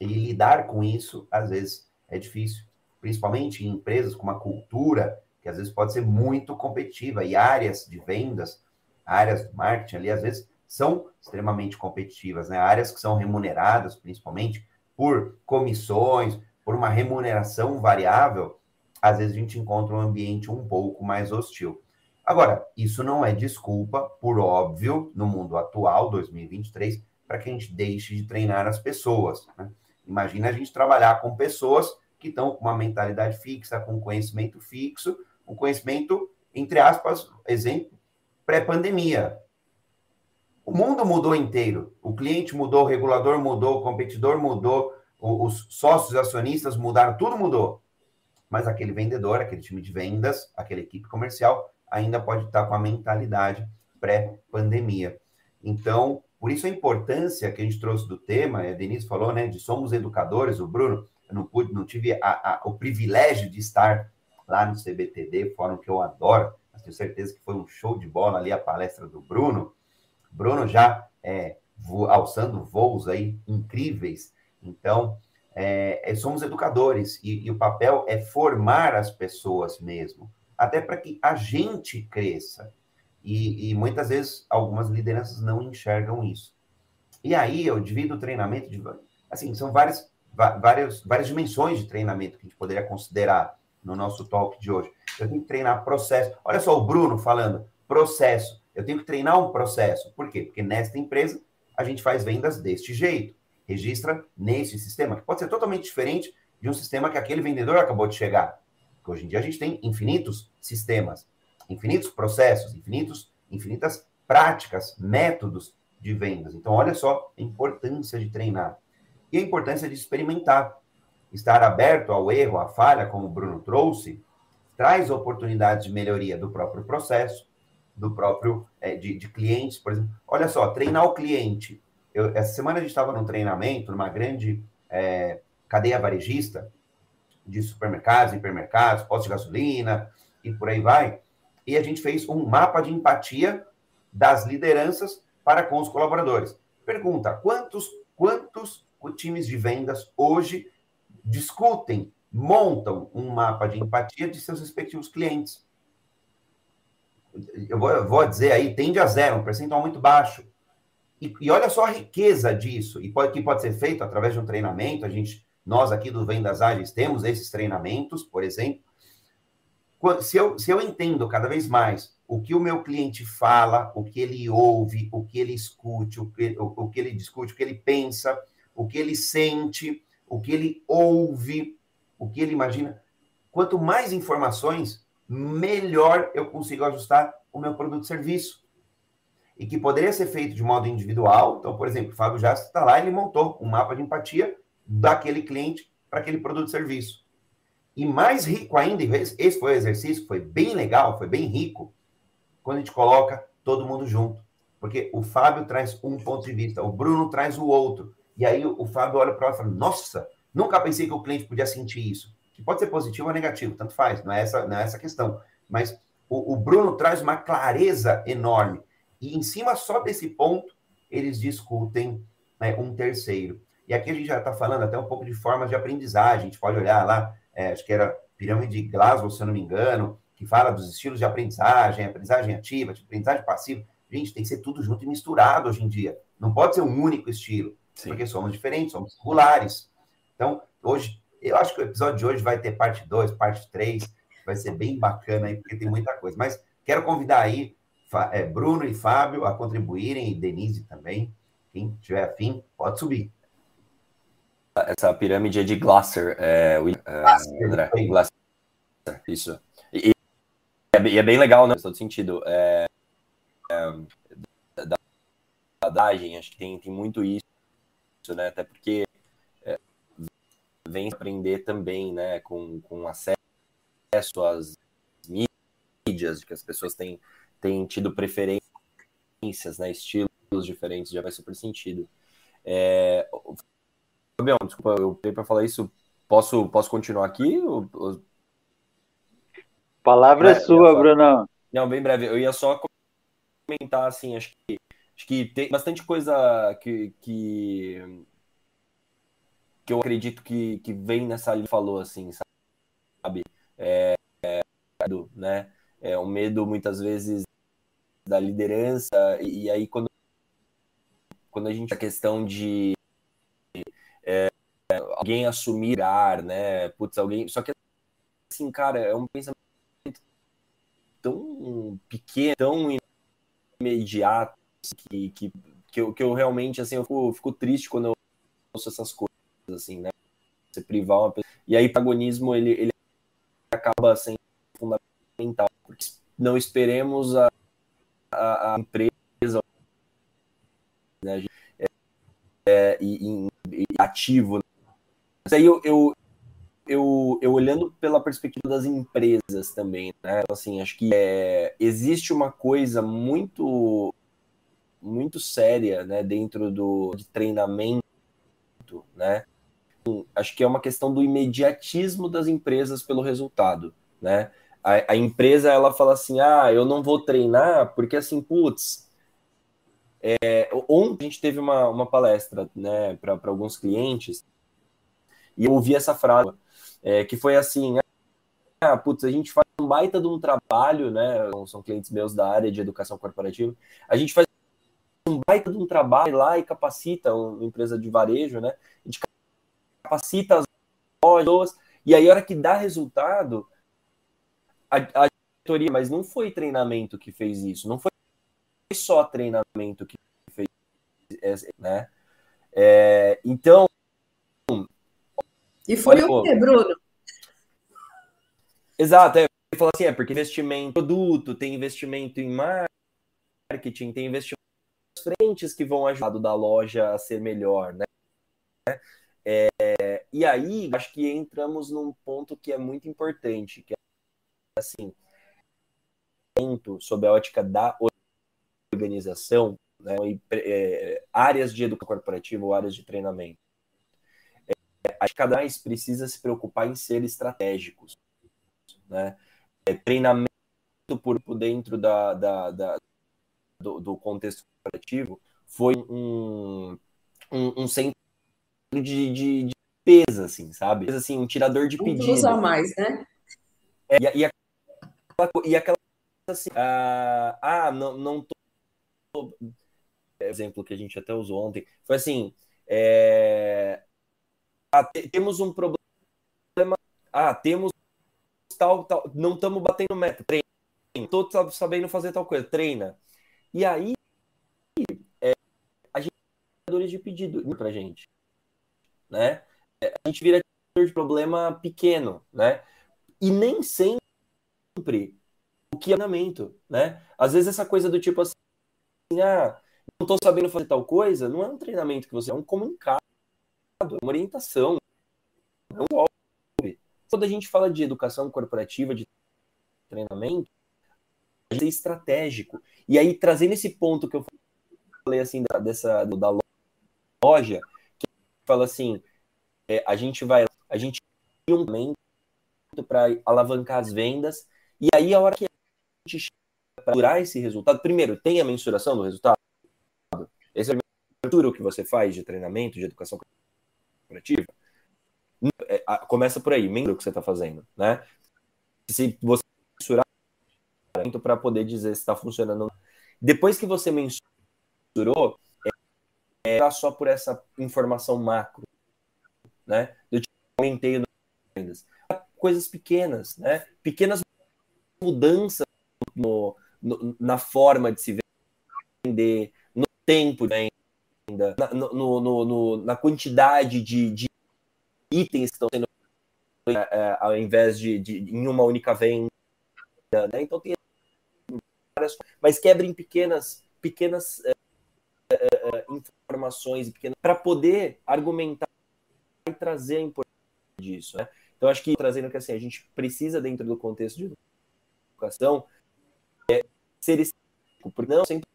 e lidar com isso, às vezes, é difícil, principalmente em empresas com uma cultura que às vezes pode ser muito competitiva, e áreas de vendas, áreas de marketing ali, às vezes, são extremamente competitivas, né? Áreas que são remuneradas, principalmente, por comissões, por uma remuneração variável, às vezes a gente encontra um ambiente um pouco mais hostil. Agora, isso não é desculpa, por óbvio, no mundo atual, 2023, para que a gente deixe de treinar as pessoas. Né? Imagina a gente trabalhar com pessoas que estão com uma mentalidade fixa, com conhecimento fixo, um conhecimento, entre aspas, exemplo, pré-pandemia. O mundo mudou inteiro. O cliente mudou, o regulador mudou, o competidor mudou, os sócios acionistas mudaram, tudo mudou. Mas aquele vendedor, aquele time de vendas, aquela equipe comercial, ainda pode estar com a mentalidade pré-pandemia. Então, por isso a importância que a gente trouxe do tema, a Denise falou, né, de somos educadores, o Bruno, eu não pude, não tive a, a, o privilégio de estar lá no CBTD, fórum que eu adoro, mas tenho certeza que foi um show de bola ali a palestra do Bruno. Bruno já é, vo, alçando voos aí incríveis. Então, é, é, somos educadores e, e o papel é formar as pessoas mesmo, até para que a gente cresça. E, e, muitas vezes algumas lideranças não enxergam isso. E aí eu divido o treinamento de assim, são várias, várias, várias dimensões de treinamento que a gente poderia considerar no nosso talk de hoje. Eu tenho que treinar processo. Olha só o Bruno falando, processo. Eu tenho que treinar um processo. Por quê? Porque nesta empresa a gente faz vendas deste jeito. Registra nesse sistema, que pode ser totalmente diferente de um sistema que aquele vendedor acabou de chegar. Porque hoje em dia a gente tem infinitos sistemas infinitos processos, infinitos, infinitas práticas, métodos de vendas. Então, olha só a importância de treinar e a importância de experimentar. Estar aberto ao erro, à falha, como o Bruno trouxe, traz oportunidades de melhoria do próprio processo, do próprio é, de, de, clientes, por exemplo. Olha só, treinar o cliente. Eu, essa semana a gente estava num treinamento numa grande é, cadeia varejista de supermercados, hipermercados, postos de gasolina e por aí vai e a gente fez um mapa de empatia das lideranças para com os colaboradores. Pergunta: quantos, quantos times de vendas hoje discutem, montam um mapa de empatia de seus respectivos clientes? Eu vou, eu vou dizer aí, tende a zero, um percentual muito baixo. E, e, olha só a riqueza disso, e pode, que pode ser feito através de um treinamento. A gente, nós aqui do Vendas Ágeis temos esses treinamentos, por exemplo, se eu, se eu entendo cada vez mais o que o meu cliente fala, o que ele ouve, o que ele escute, o que, o, o que ele discute, o que ele pensa, o que ele sente, o que ele ouve, o que ele imagina, quanto mais informações, melhor eu consigo ajustar o meu produto e serviço. E que poderia ser feito de modo individual. Então, por exemplo, o Fábio já está lá, ele montou um mapa de empatia daquele cliente para aquele produto e serviço. E mais rico ainda, esse foi o exercício, foi bem legal, foi bem rico, quando a gente coloca todo mundo junto. Porque o Fábio traz um ponto de vista, o Bruno traz o outro. E aí o Fábio olha para ela e fala: Nossa, nunca pensei que o cliente podia sentir isso. Que pode ser positivo ou negativo, tanto faz, não é essa, não é essa questão. Mas o, o Bruno traz uma clareza enorme. E em cima só desse ponto, eles discutem né, um terceiro. E aqui a gente já está falando até um pouco de formas de aprendizagem. A gente pode olhar lá, é, acho que era Pirâmide de Glasgow, se eu não me engano, que fala dos estilos de aprendizagem, aprendizagem ativa, aprendizagem passiva. Gente, tem que ser tudo junto e misturado hoje em dia. Não pode ser um único estilo, Sim. porque somos diferentes, somos singulares. Então, hoje, eu acho que o episódio de hoje vai ter parte 2, parte 3, vai ser bem bacana aí, porque tem muita coisa. Mas quero convidar aí é, Bruno e Fábio a contribuírem, e Denise também. Quem tiver afim, pode subir essa pirâmide é de Glasser, é, Glasser, André, Glasser, isso. E, e, é, bem legal, né? Todo sentido. É, é, da, da acho que tem, tem muito isso, né? Até porque é, vem aprender também, né? Com, com acesso às mídias, que as pessoas têm, têm tido preferências, né? Estilos diferentes, já vai super sentido. É, Fabião, desculpa, eu tenho para falar isso. Posso, posso continuar aqui? Ou... Palavra é, sua, Bruno. Não, bem breve. Eu ia só comentar, assim, acho que, acho que tem bastante coisa que, que, que eu acredito que, que vem nessa linha falou, assim, sabe? É, é, né? É um medo, muitas vezes, da liderança, e, e aí quando, quando a gente a questão de é, alguém assumir ar, né? Putz, alguém. Só que assim, cara, é um pensamento tão pequeno, tão imediato que, que, que, eu, que eu realmente assim eu fico, fico triste quando eu ouço essas coisas assim, né? Você privar uma pessoa. E aí protagonismo ele, ele acaba sendo fundamental, porque não esperemos a, a, a empresa né? é, é, e, e, ativo. Mas aí eu, eu, eu, eu, olhando pela perspectiva das empresas também, né? Assim, acho que é, existe uma coisa muito muito séria, né, dentro do de treinamento, né? Acho que é uma questão do imediatismo das empresas pelo resultado, né? A, a empresa ela fala assim, ah, eu não vou treinar porque assim, putz, é, ontem a gente teve uma, uma palestra né, para alguns clientes e eu ouvi essa frase é, que foi assim: ah, putz, a gente faz um baita de um trabalho, né? São clientes meus da área de educação corporativa. A gente faz um baita de um trabalho lá e capacita uma empresa de varejo, né? A gente capacita as lojas, e aí a hora que dá resultado, a, a diretoria, mas não foi treinamento que fez isso, não foi só treinamento que fez, né? É, então. E foi o que, Bruno? Exato, é, ele falou assim: é porque investimento em produto, tem investimento em marketing, tem investimento frentes que vão ajudar da loja a ser melhor, né? É, e aí, acho que entramos num ponto que é muito importante, que é assim, sob a ótica da organização, né, é, áreas de educação corporativa ou áreas de treinamento. É, acho que cada vez precisa se preocupar em ser estratégicos. Né? É, treinamento por dentro da, da, da do, do, contexto corporativo foi um, um, um centro de, de, de peso, assim, sabe? Assim, um tirador de pedido. Usa mais, né? É, e, e, aquela, e aquela assim, ah, ah não, não tô exemplo que a gente até usou ontem, foi assim, é, ah, temos um problema, ah, temos tal, tal não estamos batendo meta, treina. Tô sabendo fazer tal coisa, treina. E aí, é, é de pedido pra gente, né? É, a gente vira de problema pequeno, né? E nem sempre o que é treinamento, né? Às vezes essa coisa do tipo assim, ah, não estou sabendo fazer tal coisa, não é um treinamento que você é um comunicado, é uma orientação, é um golpe. Quando a gente fala de educação corporativa, de treinamento, é estratégico. E aí, trazendo esse ponto que eu falei assim, da, dessa, da loja, que fala assim, é, a gente vai, a gente tem um momento para alavancar as vendas, e aí a hora que a gente chega para durar esse resultado, primeiro, tem a mensuração do resultado? Esse é o que você faz de treinamento, de educação corporativa? É, começa por aí, mensura o que você está fazendo, né? Se você mensurar para poder dizer se está funcionando. Depois que você mensurou, é só por essa informação macro, né? Eu aumentei vendas. Coisas pequenas, né? Pequenas mudanças no, no, na forma de se vender, tempo de venda, na, no, no, no, na quantidade de, de, itens que estão sendo é, é, ao invés de, de, em uma única venda. Né? Então tem várias, mas quebra em pequenas, pequenas é, é informações para poder argumentar e trazer a importância disso. Né? Então acho que trazendo que assim a gente precisa dentro do contexto de educação é, ser porque não sempre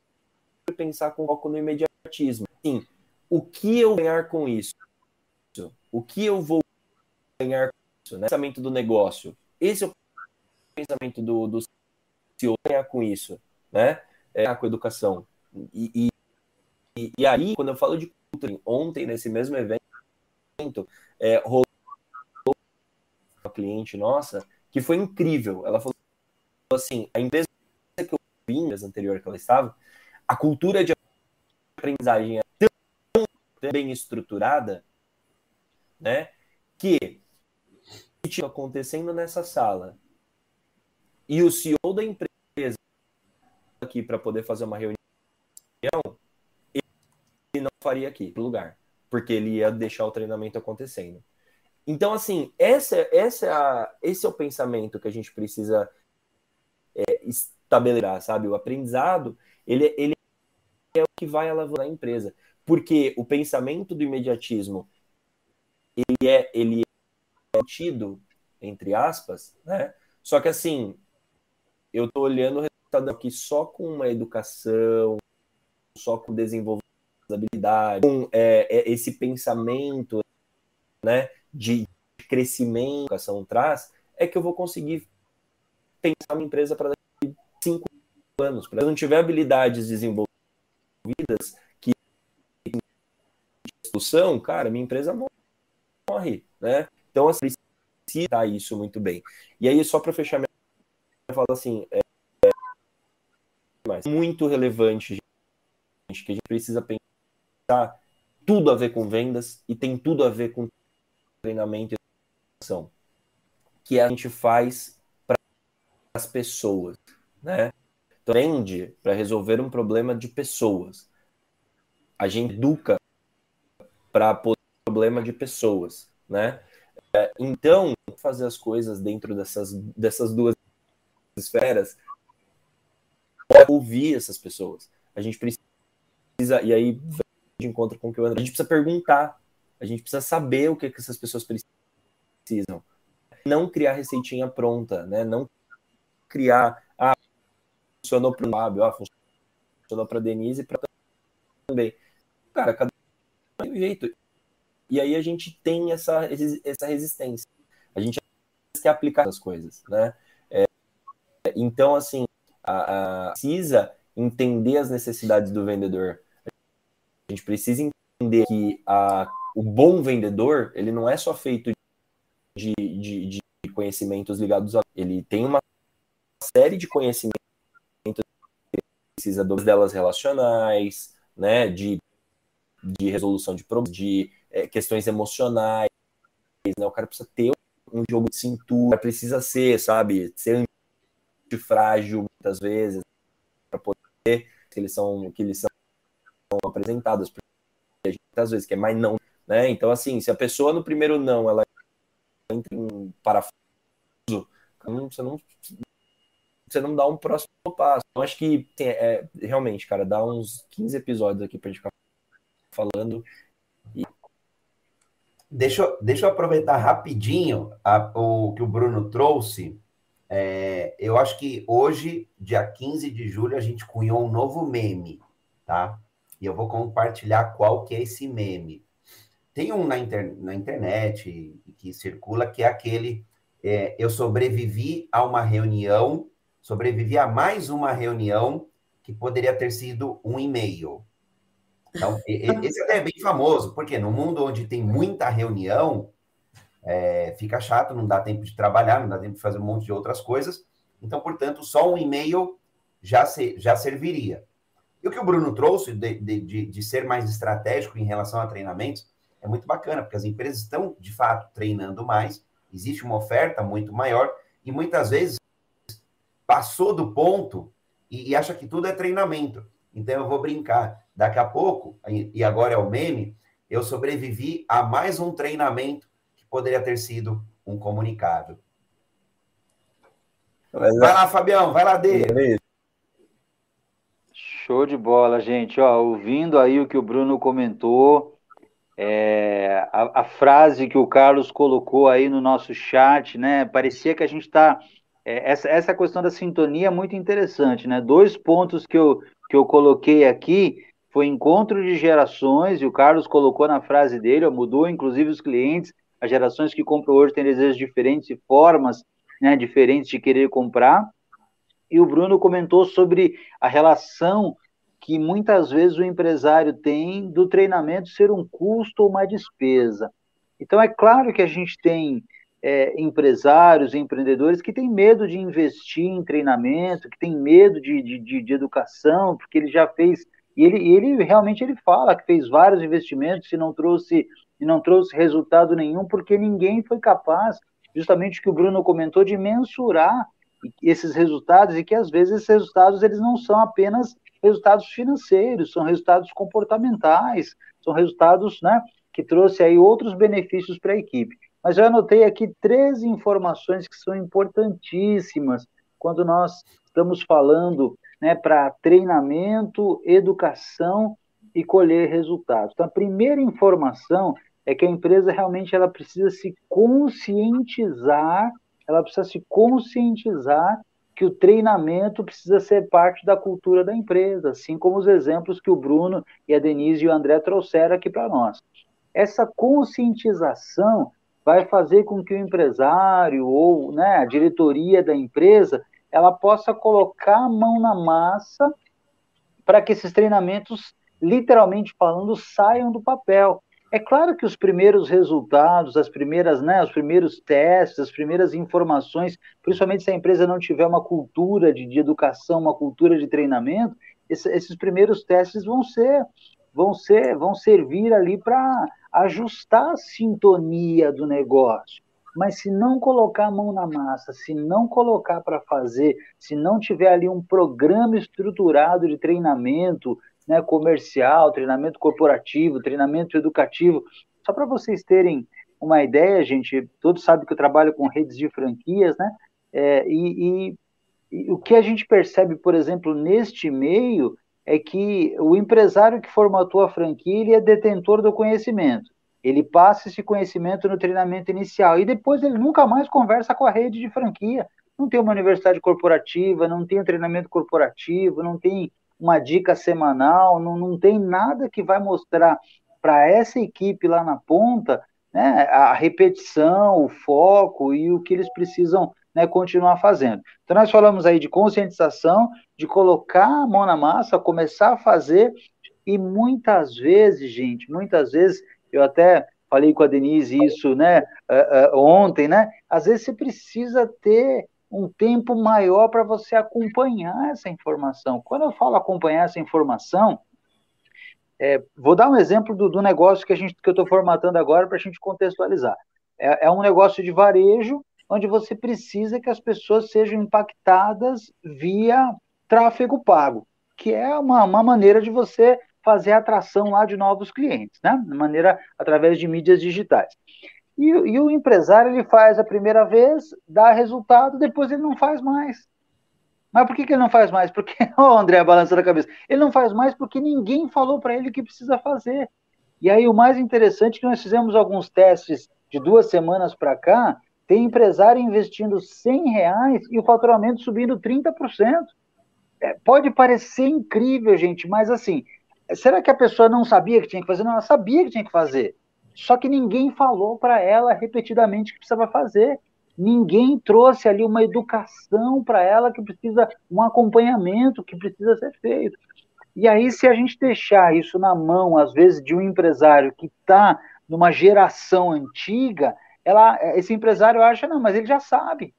pensar com foco no imediatismo. Sim, o que eu ganhar com isso? O que eu vou ganhar com isso? Né? Pensamento do negócio. Esse é o pensamento do, do CEO ganhar com isso, né? É, com educação. E, e, e, aí, quando eu falo de cultura, ontem, nesse mesmo evento, é, rolou uma cliente nossa que foi incrível. Ela falou assim: a empresa que eu vim, a anterior que ela estava, a cultura de aprendizagem é tão bem estruturada, né, que está acontecendo nessa sala e o CEO da empresa aqui para poder fazer uma reunião, faria aqui no lugar, porque ele ia deixar o treinamento acontecendo. Então, assim, essa, essa é a, esse é o pensamento que a gente precisa é, estabelecer, sabe? O aprendizado, ele, ele é o que vai alavancar a empresa. Porque o pensamento do imediatismo, ele é, ele é tido, entre aspas, né? Só que assim, eu tô olhando o resultado aqui só com uma educação, só com desenvolvimento habilidades, com é, é, esse pensamento, né, de crescimento que a educação traz, é que eu vou conseguir pensar uma empresa para daqui cinco anos. Se eu não tiver habilidades desenvolvidas vidas que discussão, cara, minha empresa morre, né? Então, assim, precisa isso muito bem. E aí, só para fechar minha eu falo assim, é, é muito relevante, gente, que a gente precisa pensar tudo a ver com vendas e tem tudo a ver com treinamento e educação, que a gente faz para as pessoas, né? Trende para resolver um problema de pessoas. A gente educa para problema de pessoas, né? É, então, fazer as coisas dentro dessas, dessas duas esferas, ouvir essas pessoas. A gente precisa, e aí de encontro com o que eu a gente precisa perguntar, a gente precisa saber o que, que essas pessoas precisam. Não criar receitinha pronta, né? Não criar, ah, funcionou para o Fábio, ah, funcionou para Denise para também. Cara, cada um tem jeito. E aí a gente tem essa, essa resistência. A gente quer aplicar as coisas, né? É, então, assim, a, a, precisa entender as necessidades do vendedor. A gente precisa entender que a, o bom vendedor, ele não é só feito de, de, de conhecimentos ligados a... Ele tem uma série de conhecimentos precisa delas relacionais, né, de, de resolução de problemas, de é, questões emocionais, né, o cara precisa ter um jogo de cintura, precisa ser, sabe, ser antifrágil muitas vezes, para poder que eles são que eles são apresentados muitas vezes, que é mais não, né? Então, assim, se a pessoa no primeiro não, ela entra em parafuso, você não, você não dá um próximo passo. Eu acho que é, realmente, cara, dá uns 15 episódios aqui pra gente ficar falando. E... Deixa, eu, deixa eu aproveitar rapidinho a, o que o Bruno trouxe. É, eu acho que hoje, dia 15 de julho, a gente cunhou um novo meme, tá? E eu vou compartilhar qual que é esse meme. Tem um na, inter, na internet que circula que é aquele é, eu sobrevivi a uma reunião, sobrevivi a mais uma reunião que poderia ter sido um e-mail. Então, esse até é bem famoso, porque no mundo onde tem muita reunião, é, fica chato, não dá tempo de trabalhar, não dá tempo de fazer um monte de outras coisas. Então, portanto, só um e-mail já, se, já serviria. E o que o Bruno trouxe de, de, de, ser mais estratégico em relação a treinamentos é muito bacana, porque as empresas estão, de fato, treinando mais, existe uma oferta muito maior, e muitas vezes passou do ponto e, e acha que tudo é treinamento. Então, eu vou brincar. Daqui a pouco, e agora é o meme, eu sobrevivi a mais um treinamento que poderia ter sido um comunicado. Vai lá, Fabião, vai lá, Dê. Show de bola, gente. Ó, ouvindo aí o que o Bruno comentou, é, a, a, frase que o Carlos colocou aí no nosso chat, né? Parecia que a gente está. É, essa, essa questão da sintonia é muito interessante, né? Dois pontos que eu, que eu coloquei aqui foi encontro de gerações, e o Carlos colocou na frase dele, ó, mudou inclusive os clientes, as gerações que compram hoje têm desejos diferentes e formas né, diferentes de querer comprar e o Bruno comentou sobre a relação que muitas vezes o empresário tem do treinamento ser um custo ou uma despesa. Então, é claro que a gente tem é, empresários, empreendedores que têm medo de investir em treinamento, que têm medo de, de, de educação, porque ele já fez. E ele, ele realmente ele fala que fez vários investimentos e não trouxe, e não trouxe resultado nenhum, porque ninguém foi capaz, justamente o que o Bruno comentou, de mensurar esses resultados e que às vezes esses resultados eles não são apenas resultados financeiros, são resultados comportamentais, são resultados, né, que trouxe aí outros benefícios para a equipe. Mas eu anotei aqui três informações que são importantíssimas quando nós estamos falando, né, para treinamento, educação e colher resultados. Então, a primeira informação é que a empresa realmente ela precisa se conscientizar ela precisa se conscientizar que o treinamento precisa ser parte da cultura da empresa, assim como os exemplos que o Bruno e a Denise e o André trouxeram aqui para nós. Essa conscientização vai fazer com que o empresário ou né, a diretoria da empresa ela possa colocar a mão na massa para que esses treinamentos, literalmente falando, saiam do papel. É claro que os primeiros resultados, as primeiras, né, os primeiros testes, as primeiras informações, principalmente se a empresa não tiver uma cultura de, de educação, uma cultura de treinamento, esse, esses primeiros testes vão ser, vão ser, vão servir ali para ajustar a sintonia do negócio. Mas se não colocar a mão na massa, se não colocar para fazer, se não tiver ali um programa estruturado de treinamento, né, comercial, treinamento corporativo, treinamento educativo. Só para vocês terem uma ideia, gente, todos sabem que eu trabalho com redes de franquias, né? É, e, e, e, o que a gente percebe, por exemplo, neste meio, é que o empresário que formatou a franquia, ele é detentor do conhecimento. Ele passa esse conhecimento no treinamento inicial e depois ele nunca mais conversa com a rede de franquia. Não tem uma universidade corporativa, não tem um treinamento corporativo, não tem uma dica semanal, não, não tem nada que vai mostrar para essa equipe lá na ponta né, a repetição, o foco e o que eles precisam né, continuar fazendo. Então, nós falamos aí de conscientização, de colocar a mão na massa, começar a fazer, e muitas vezes, gente, muitas vezes, eu até falei com a Denise isso né, uh, uh, ontem, né? Às vezes você precisa ter um tempo maior para você acompanhar essa informação. Quando eu falo acompanhar essa informação, é, vou dar um exemplo do, do, negócio que, a gente, que eu estou formatando agora para a gente contextualizar. É, é um negócio de varejo onde você precisa que as pessoas sejam impactadas via tráfego pago, que é uma, uma maneira de você fazer atração lá de novos clientes, né? De maneira através de mídias digitais. E, e, o empresário ele faz a primeira vez, dá resultado, depois ele não faz mais. Mas por que, que ele não faz mais? Porque, [laughs] o oh, André balançando a cabeça, ele não faz mais porque ninguém falou para ele o que precisa fazer. E aí o mais interessante é que nós fizemos alguns testes de duas semanas para cá, tem empresário investindo 100 reais e o faturamento subindo 30%. É, pode parecer incrível, gente, mas assim, será que a pessoa não sabia que tinha que fazer? Não, ela sabia que tinha que fazer. Só que ninguém falou para ela repetidamente que precisava fazer. Ninguém trouxe ali uma educação para ela que precisa, um acompanhamento que precisa ser feito. E aí, se a gente deixar isso na mão, às vezes, de um empresário que está numa geração antiga, ela, esse empresário acha, não, mas ele já sabe.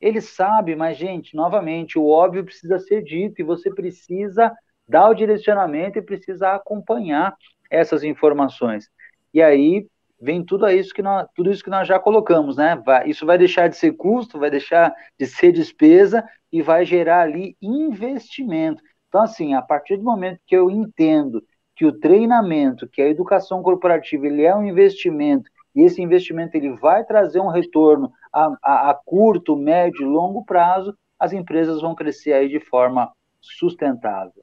Ele sabe, mas, gente, novamente, o óbvio precisa ser dito e você precisa dar o direcionamento e precisa acompanhar essas informações. E aí vem tudo isso que nós, tudo isso que nós já colocamos, né? Vai, isso vai deixar de ser custo, vai deixar de ser despesa e vai gerar ali investimento. Então, assim, a partir do momento que eu entendo que o treinamento, que a educação corporativa, ele é um investimento e esse investimento ele vai trazer um retorno a, a, a curto, médio e longo prazo, as empresas vão crescer aí de forma sustentável.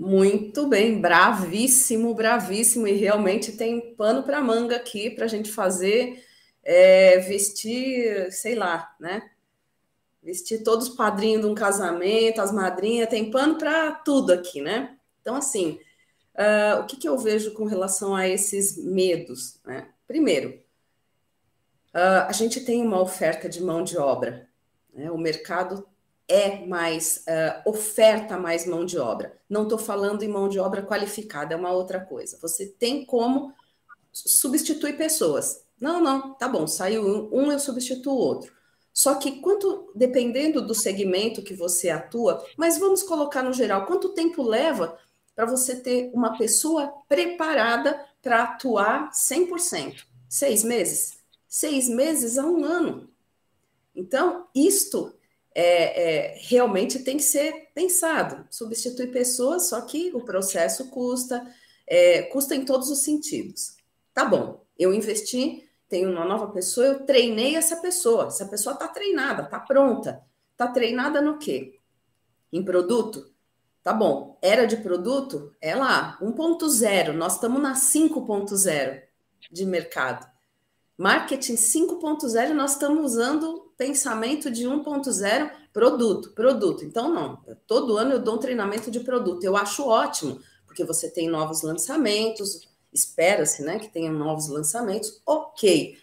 Muito bem, bravíssimo, bravíssimo, e realmente tem pano para manga aqui para a gente fazer, é, vestir, sei lá, né? Vestir todos os padrinhos de um casamento, as madrinhas, tem pano para tudo aqui, né? Então, assim, uh, o que, que, eu vejo com relação a esses medos? Né? Primeiro, uh, a gente tem uma oferta de mão de obra, né? o mercado é mais uh, oferta mais mão de obra. Não estou falando em mão de obra qualificada, é uma outra coisa. Você tem como substituir pessoas. Não, não, tá bom, saiu um, eu substituo o outro. Só que quanto, dependendo do segmento que você atua, mas vamos colocar no geral, quanto tempo leva para você ter uma pessoa preparada para atuar 100%? Seis meses? Seis meses a um ano. Então, isto é, é, realmente tem que ser pensado. Substituir pessoas, só que o processo custa, é, custa em todos os sentidos. Tá bom, eu investi, tenho uma nova pessoa, eu treinei essa pessoa. Essa pessoa está treinada, está pronta. Está treinada no quê? Em produto? Tá bom, era de produto? É lá, 1.0, nós estamos na 5.0 de mercado. Marketing 5.0, nós estamos usando pensamento de 1.0, produto, produto. Então, não, todo ano eu dou um treinamento de produto. Eu acho ótimo, porque você tem novos lançamentos, espera-se né, que tenham novos lançamentos. Ok,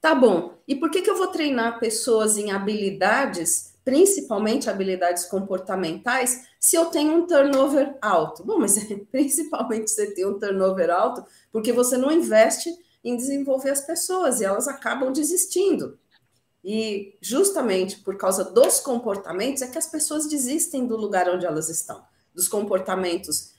tá bom. E por que, que eu vou treinar pessoas em habilidades, principalmente habilidades comportamentais, se eu tenho um turnover alto? Bom, mas [laughs] principalmente você tem um turnover alto porque você não investe em desenvolver as pessoas e elas acabam desistindo. E justamente por causa dos comportamentos é que as pessoas desistem do lugar onde elas estão, dos comportamentos,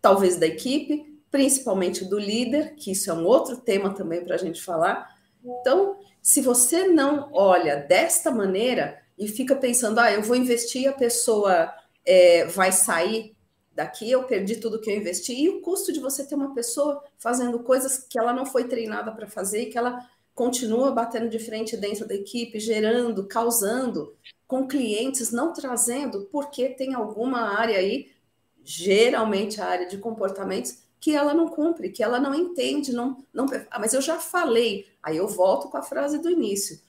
talvez da equipe, principalmente do líder, que isso é um outro tema também para a gente falar. Então, se você não olha desta maneira e fica pensando, ah, eu vou investir, a pessoa é, vai sair daqui, eu perdi tudo que eu investi, e o custo de você ter uma pessoa fazendo coisas que ela não foi treinada para fazer e que ela continua batendo de frente dentro da equipe, gerando, causando, com clientes, não trazendo, porque tem alguma área aí, geralmente a área de comportamentos, que ela não cumpre, que ela não entende, não, não. Ah, mas eu já falei. Aí eu volto com a frase do início.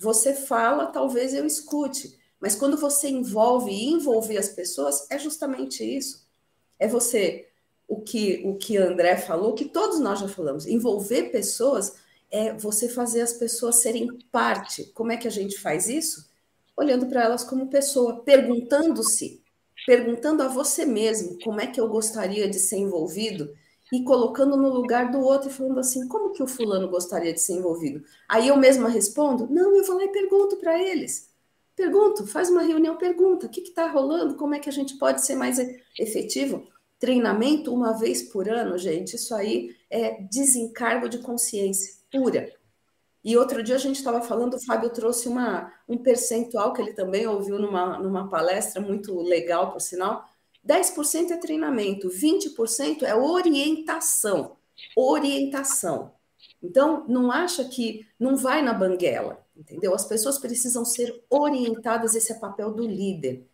Você fala, talvez eu escute, mas quando você envolve e envolver as pessoas, é justamente isso. É você, o que o que André falou, que todos nós já falamos, envolver pessoas é você fazer as pessoas serem parte. Como é que a gente faz isso? Olhando para elas como pessoa, perguntando-se, perguntando a você mesmo como é que eu gostaria de ser envolvido e colocando no lugar do outro e falando assim: como que o fulano gostaria de ser envolvido? Aí eu mesma respondo: não, eu vou lá e pergunto para eles. Pergunto, faz uma reunião, pergunta: o que está rolando? Como é que a gente pode ser mais efetivo? Treinamento uma vez por ano, gente, isso aí é desencargo de consciência pura. E outro dia a gente estava falando, o Fábio trouxe uma, um percentual que ele também ouviu numa, numa palestra muito legal, por sinal. 10% é treinamento, 20% é orientação. Orientação. Então, não acha que não vai na banguela, entendeu? As pessoas precisam ser orientadas, esse é papel do líder.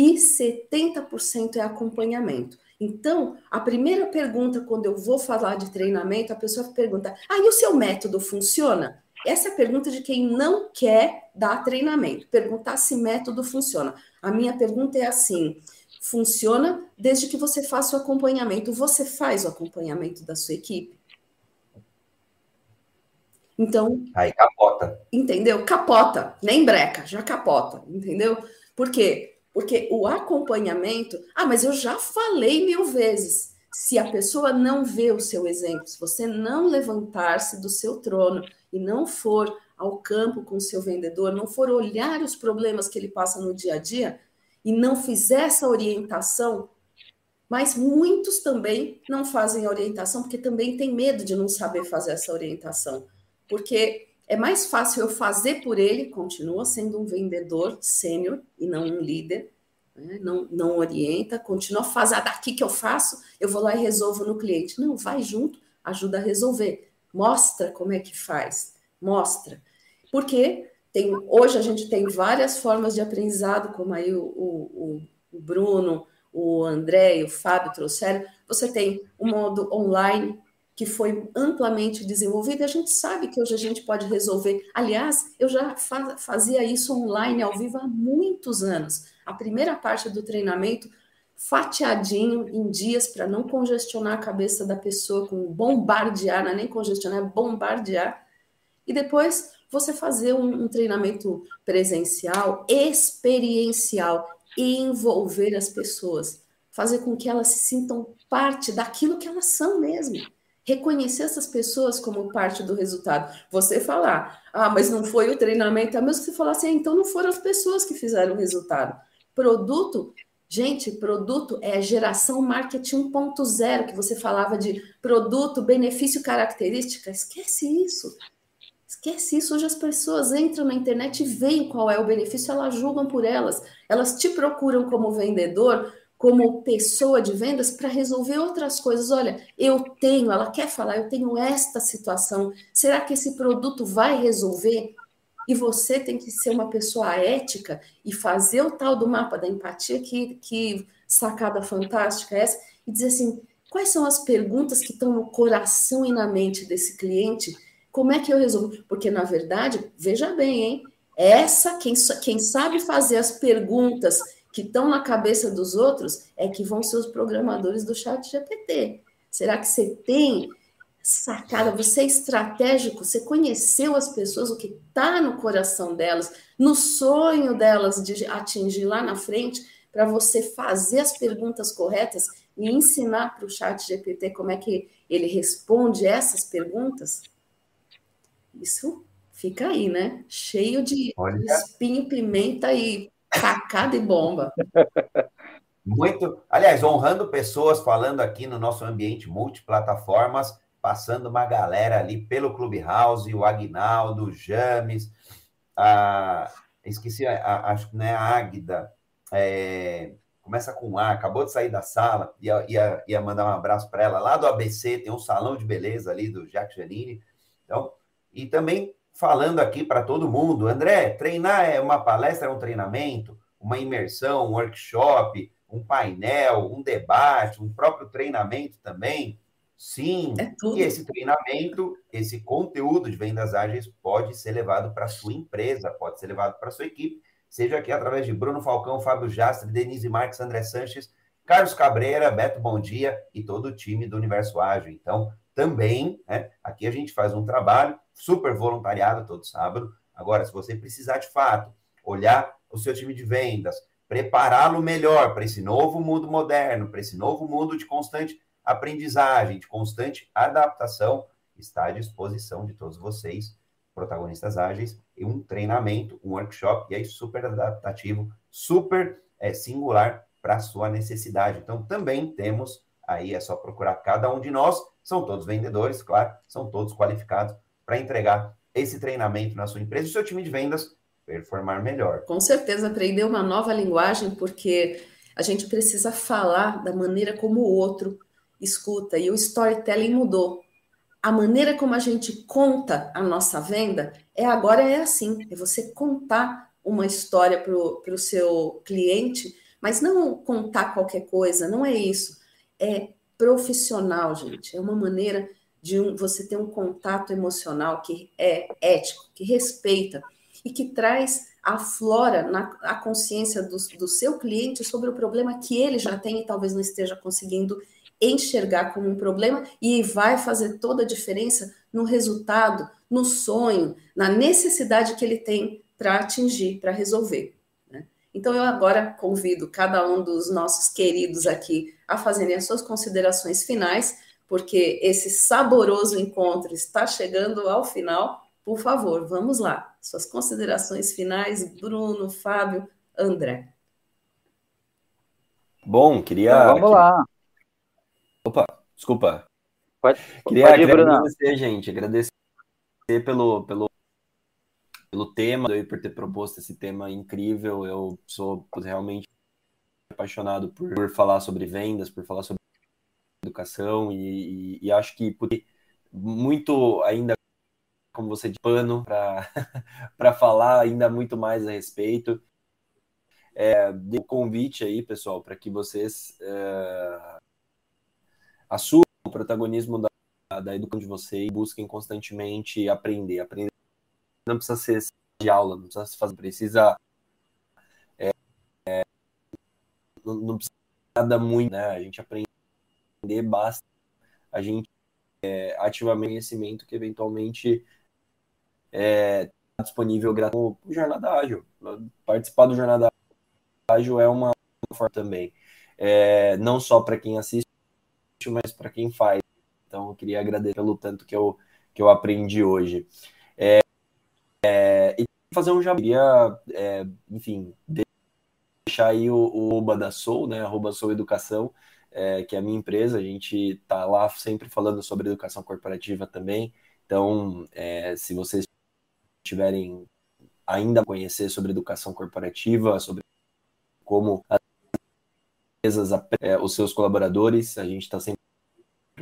E 70% é acompanhamento. Então, a primeira pergunta, quando eu vou falar de treinamento, a pessoa pergunta: ah, e o seu método funciona? Essa é a pergunta de quem não quer dar treinamento, perguntar se método funciona. A minha pergunta é assim: funciona desde que você faça o acompanhamento. Você faz o acompanhamento da sua equipe? Então. Aí capota. Entendeu? Capota, nem breca, já capota, entendeu? Por quê? Porque o acompanhamento. Ah, mas eu já falei mil vezes. Se a pessoa não vê o seu exemplo, se você não levantar-se do seu trono e não for ao campo com o seu vendedor, não for olhar os problemas que ele passa no dia a dia e não fizer essa orientação, mas muitos também não fazem orientação porque também tem medo de não saber fazer essa orientação porque é mais fácil eu fazer por ele, continua sendo um vendedor sênior e não um líder, né? não, não orienta, continua fazendo daqui que eu faço, eu vou lá e resolvo no cliente. Não, vai junto, ajuda a resolver. Mostra como é que faz, mostra. Porque tem, hoje a gente tem várias formas de aprendizado, como aí o, o, o Bruno, o André e o Fábio trouxeram. Você tem o modo online, que foi amplamente desenvolvida, a gente sabe que hoje a gente pode resolver. Aliás, eu já fazia isso online, ao vivo, há muitos anos. A primeira parte do treinamento, fatiadinho em dias, para não congestionar a cabeça da pessoa com bombardear, não é nem congestionar, é bombardear. E depois você fazer um, um treinamento presencial, experiencial, e envolver as pessoas, fazer com que elas se sintam parte daquilo que elas são mesmo reconhecer essas pessoas como parte do resultado. Você falar, ah, mas não foi o treinamento, a menos que você falasse, ah, então não foram as pessoas que fizeram o resultado. Produto, gente, produto é geração marketing 1.0, que você falava de produto, benefício, característica. Esquece isso. Esquece isso. Hoje as pessoas entram na internet e veem qual é o benefício, elas julgam por elas. Elas te procuram como vendedor como pessoa de vendas para resolver outras coisas. Olha, eu tenho, ela quer falar, eu tenho esta situação. Será que esse produto vai resolver? E você tem que ser uma pessoa ética e fazer o tal do mapa da empatia, que, que sacada fantástica é essa, e dizer assim: quais são as perguntas que estão no coração e na mente desse cliente? Como é que eu resolvo? Porque, na verdade, veja bem, hein? Essa, quem, quem sabe fazer as perguntas que estão na cabeça dos outros é que vão ser os programadores do chat GPT. Será que você tem sacada, você é estratégico, você conheceu as pessoas, o que está no coração delas, no sonho delas de atingir lá na frente, para você fazer as perguntas corretas e ensinar para o chat GPT como é que ele responde essas perguntas? Isso fica aí, né? Cheio de Olha. espinho, pimenta e Facada e bomba. Muito. Aliás, honrando pessoas, falando aqui no nosso ambiente multiplataformas, passando uma galera ali pelo Clubhouse, o Agnaldo, o James, a, esqueci, acho que não é a Águida, é, começa com A, acabou de sair da sala, ia, ia, ia mandar um abraço para ela lá do ABC, tem um salão de beleza ali do Jacques Janine. Então, e também falando aqui para todo mundo. André, treinar é uma palestra, é um treinamento, uma imersão, um workshop, um painel, um debate, um próprio treinamento também. Sim, é e esse treinamento, esse conteúdo de vendas ágeis pode ser levado para a sua empresa, pode ser levado para a sua equipe, seja aqui através de Bruno Falcão, Fábio Jastre, Denise Marques, André Sanches, Carlos Cabreira, Beto Bom Dia e todo o time do Universo Ágil. Então, também, né, aqui a gente faz um trabalho super voluntariado todo sábado. Agora, se você precisar de fato olhar o seu time de vendas, prepará-lo melhor para esse novo mundo moderno, para esse novo mundo de constante aprendizagem, de constante adaptação, está à disposição de todos vocês, protagonistas ágeis, e um treinamento, um workshop, e aí super adaptativo, super é, singular para a sua necessidade. Então, também temos, aí é só procurar cada um de nós, são todos vendedores, claro, são todos qualificados para entregar esse treinamento na sua empresa e seu time de vendas performar melhor. Com certeza, aprender uma nova linguagem, porque a gente precisa falar da maneira como o outro escuta. E o storytelling mudou. A maneira como a gente conta a nossa venda é agora é assim: é você contar uma história para o seu cliente, mas não contar qualquer coisa, não é isso. É profissional, gente. É uma maneira de um, você ter um contato emocional que é ético, que respeita e que traz aflora na a consciência do, do seu cliente sobre o problema que ele já tem e talvez não esteja conseguindo enxergar como um problema e vai fazer toda a diferença no resultado, no sonho, na necessidade que ele tem para atingir, para resolver. Né? Então, eu agora convido cada um dos nossos queridos aqui a fazerem as suas considerações finais, porque esse saboroso encontro está chegando ao final. Por favor, vamos lá. Suas considerações finais, Bruno, Fábio, André. Bom, queria. Então, vamos lá. Opa, desculpa. Pode, queria, pode ir, queria agradecer, gente, agradecer pelo, pelo, pelo tema e por ter proposto esse tema incrível. Eu sou realmente apaixonado por, por falar sobre vendas, por falar sobre educação e, e, e acho que muito ainda como você de pano para [laughs] falar ainda muito mais a respeito. É, o convite aí, pessoal, para que vocês é, assumam o protagonismo da, da educação de vocês e busquem constantemente aprender. Aprender não precisa ser de aula, não precisa fazer, precisa. Não, precisa nada muito, né? A gente aprender, basta a gente é, ativar conhecimento que eventualmente é disponível gratuito Jornada Ágil. Participar do Jornada Ágil é uma forma também. É, não só para quem assiste, mas para quem faz. Então, eu queria agradecer pelo tanto que eu, que eu aprendi hoje. É, é, e fazer um queria, é, enfim, deixar aí o, o Oba da Soul, né, arroba Soul Educação, é, que é a minha empresa, a gente está lá sempre falando sobre educação corporativa também, então, é, se vocês tiverem ainda conhecer sobre educação corporativa, sobre como as empresas, é, os seus colaboradores, a gente está sempre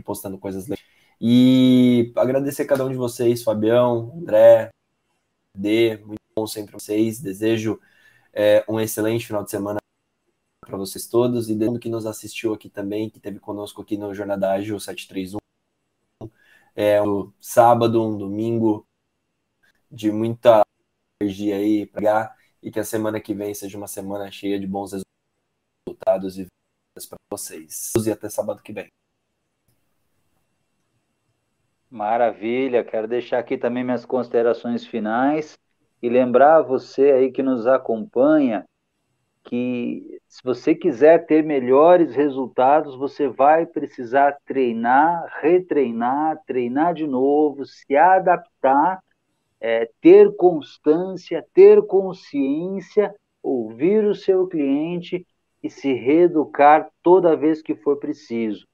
postando coisas legais. E agradecer a cada um de vocês, Fabião, André, D, muito bom sempre vocês. Desejo é, um excelente final de semana para vocês todos e mundo que nos assistiu aqui também, que teve conosco aqui no Jornada Ágil 731. É um sábado, um domingo de muita energia aí para e que a semana que vem seja uma semana cheia de bons resultados e para vocês. E até sábado que vem. Maravilha, quero deixar aqui também minhas considerações finais e lembrar você aí que nos acompanha que se você quiser ter melhores resultados, você vai precisar treinar, retreinar, treinar de novo, se adaptar, é, ter constância, ter consciência, ouvir o seu cliente e se reeducar toda vez que for preciso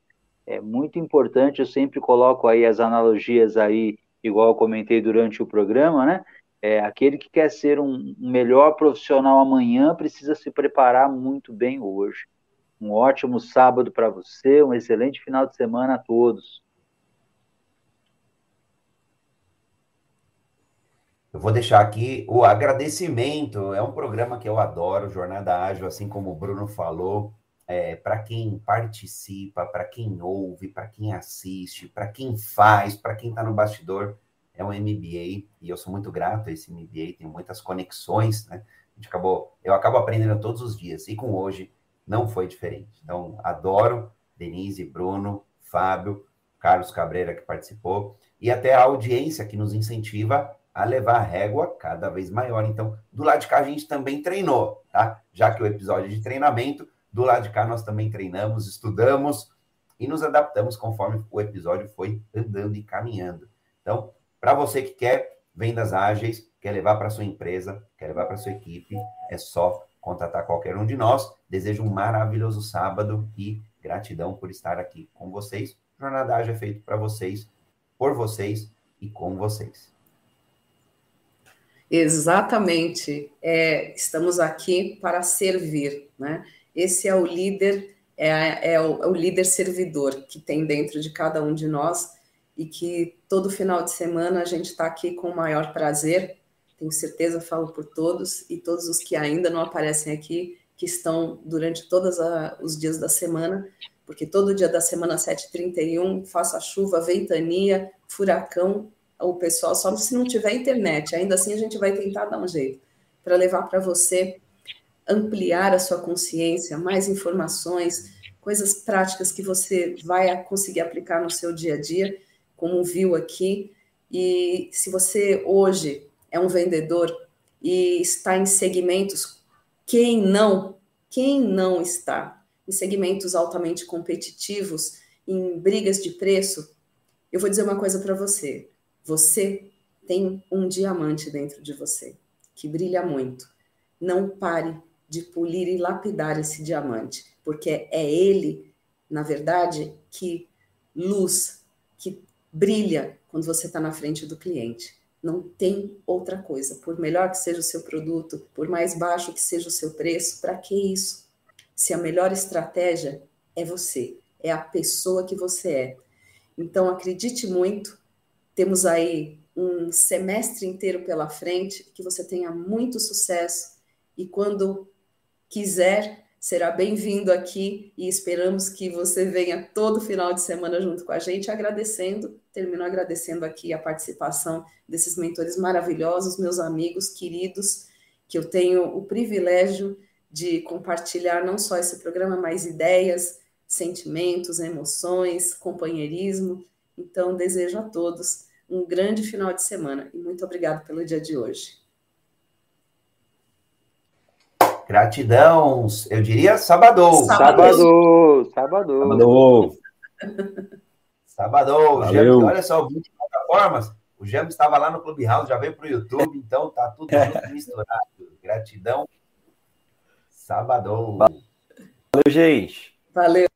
é muito importante, eu sempre coloco aí as analogias aí, igual eu comentei durante o programa, né? É, aquele que quer ser um melhor profissional amanhã precisa se preparar muito bem hoje. Um ótimo sábado para você, um excelente final de semana a todos. Eu vou deixar aqui o agradecimento. É um programa que eu adoro, Jornada Ágil, assim como o Bruno falou é, para quem participa, para quem ouve, para quem assiste, para quem faz, para quem está no bastidor, é um MBA e eu sou muito grato a esse MBA, tem muitas conexões, né? A gente acabou, eu acabo aprendendo todos os dias e com hoje não foi diferente. Então, adoro Denise, Bruno, Fábio, Carlos Cabreira que participou e até a audiência que nos incentiva a levar a régua cada vez maior. Então, do lado de cá a gente também treinou, tá? Já que o episódio é de treinamento, do lado de cá, nós também treinamos, estudamos e nos adaptamos conforme o episódio foi andando e caminhando. Então, para você que quer vendas ágeis, quer levar para sua empresa, quer levar para sua equipe, é só contatar qualquer um de nós. Desejo um maravilhoso sábado e gratidão por estar aqui com vocês. Jornada Ágil é feito para vocês, por vocês e com vocês. Exatamente. É, estamos aqui para servir, né? Esse é o líder, é, é, o, é, o, líder servidor que tem dentro de cada um de nós e que todo final de semana a gente está aqui com o maior prazer. Tenho certeza, falo por todos e todos os que ainda não aparecem aqui, que estão durante todos os dias da semana, porque todo dia da semana 7h31, faça chuva, ventania, furacão, o pessoal, só se não tiver internet, ainda assim a gente vai tentar dar um jeito para levar para você ampliar a sua consciência, mais informações, coisas práticas que você vai conseguir aplicar no seu dia a dia, como viu aqui. E se você hoje é um vendedor e está em segmentos, quem não, quem não está em segmentos altamente competitivos, em brigas de preço, eu vou dizer uma coisa para você. Você tem um diamante dentro de você que brilha muito. Não pare de polir e lapidar esse diamante, porque é ele, na verdade, que luz, brilha quando você está na frente do cliente. Não tem outra coisa. Por melhor que seja o seu produto, por mais baixo que seja o seu preço, para que isso? Se a melhor estratégia é você, é a pessoa que você é. Então, acredite muito temos aí um semestre inteiro pela frente, que você tenha muito sucesso e quando quiser, será bem-vindo aqui e esperamos que você venha todo final de semana junto com a gente, agradecendo, termino agradecendo aqui a participação desses mentores maravilhosos, meus amigos queridos, que eu tenho o privilégio de compartilhar não só esse programa, mas ideias, sentimentos, emoções, companheirismo, então, desejo a todos um grande final de semana e muito obrigado pelo dia de hoje. Gratidão, eu diria sabadou. Sabadou, sabadou. Sabadou. Sabadou. olha só, 20 plataformas. O Gemo estava lá no Clubhouse, já veio para o YouTube, então tá tudo junto misturado. Gratidão. Sabadou. Valeu, gente. Valeu.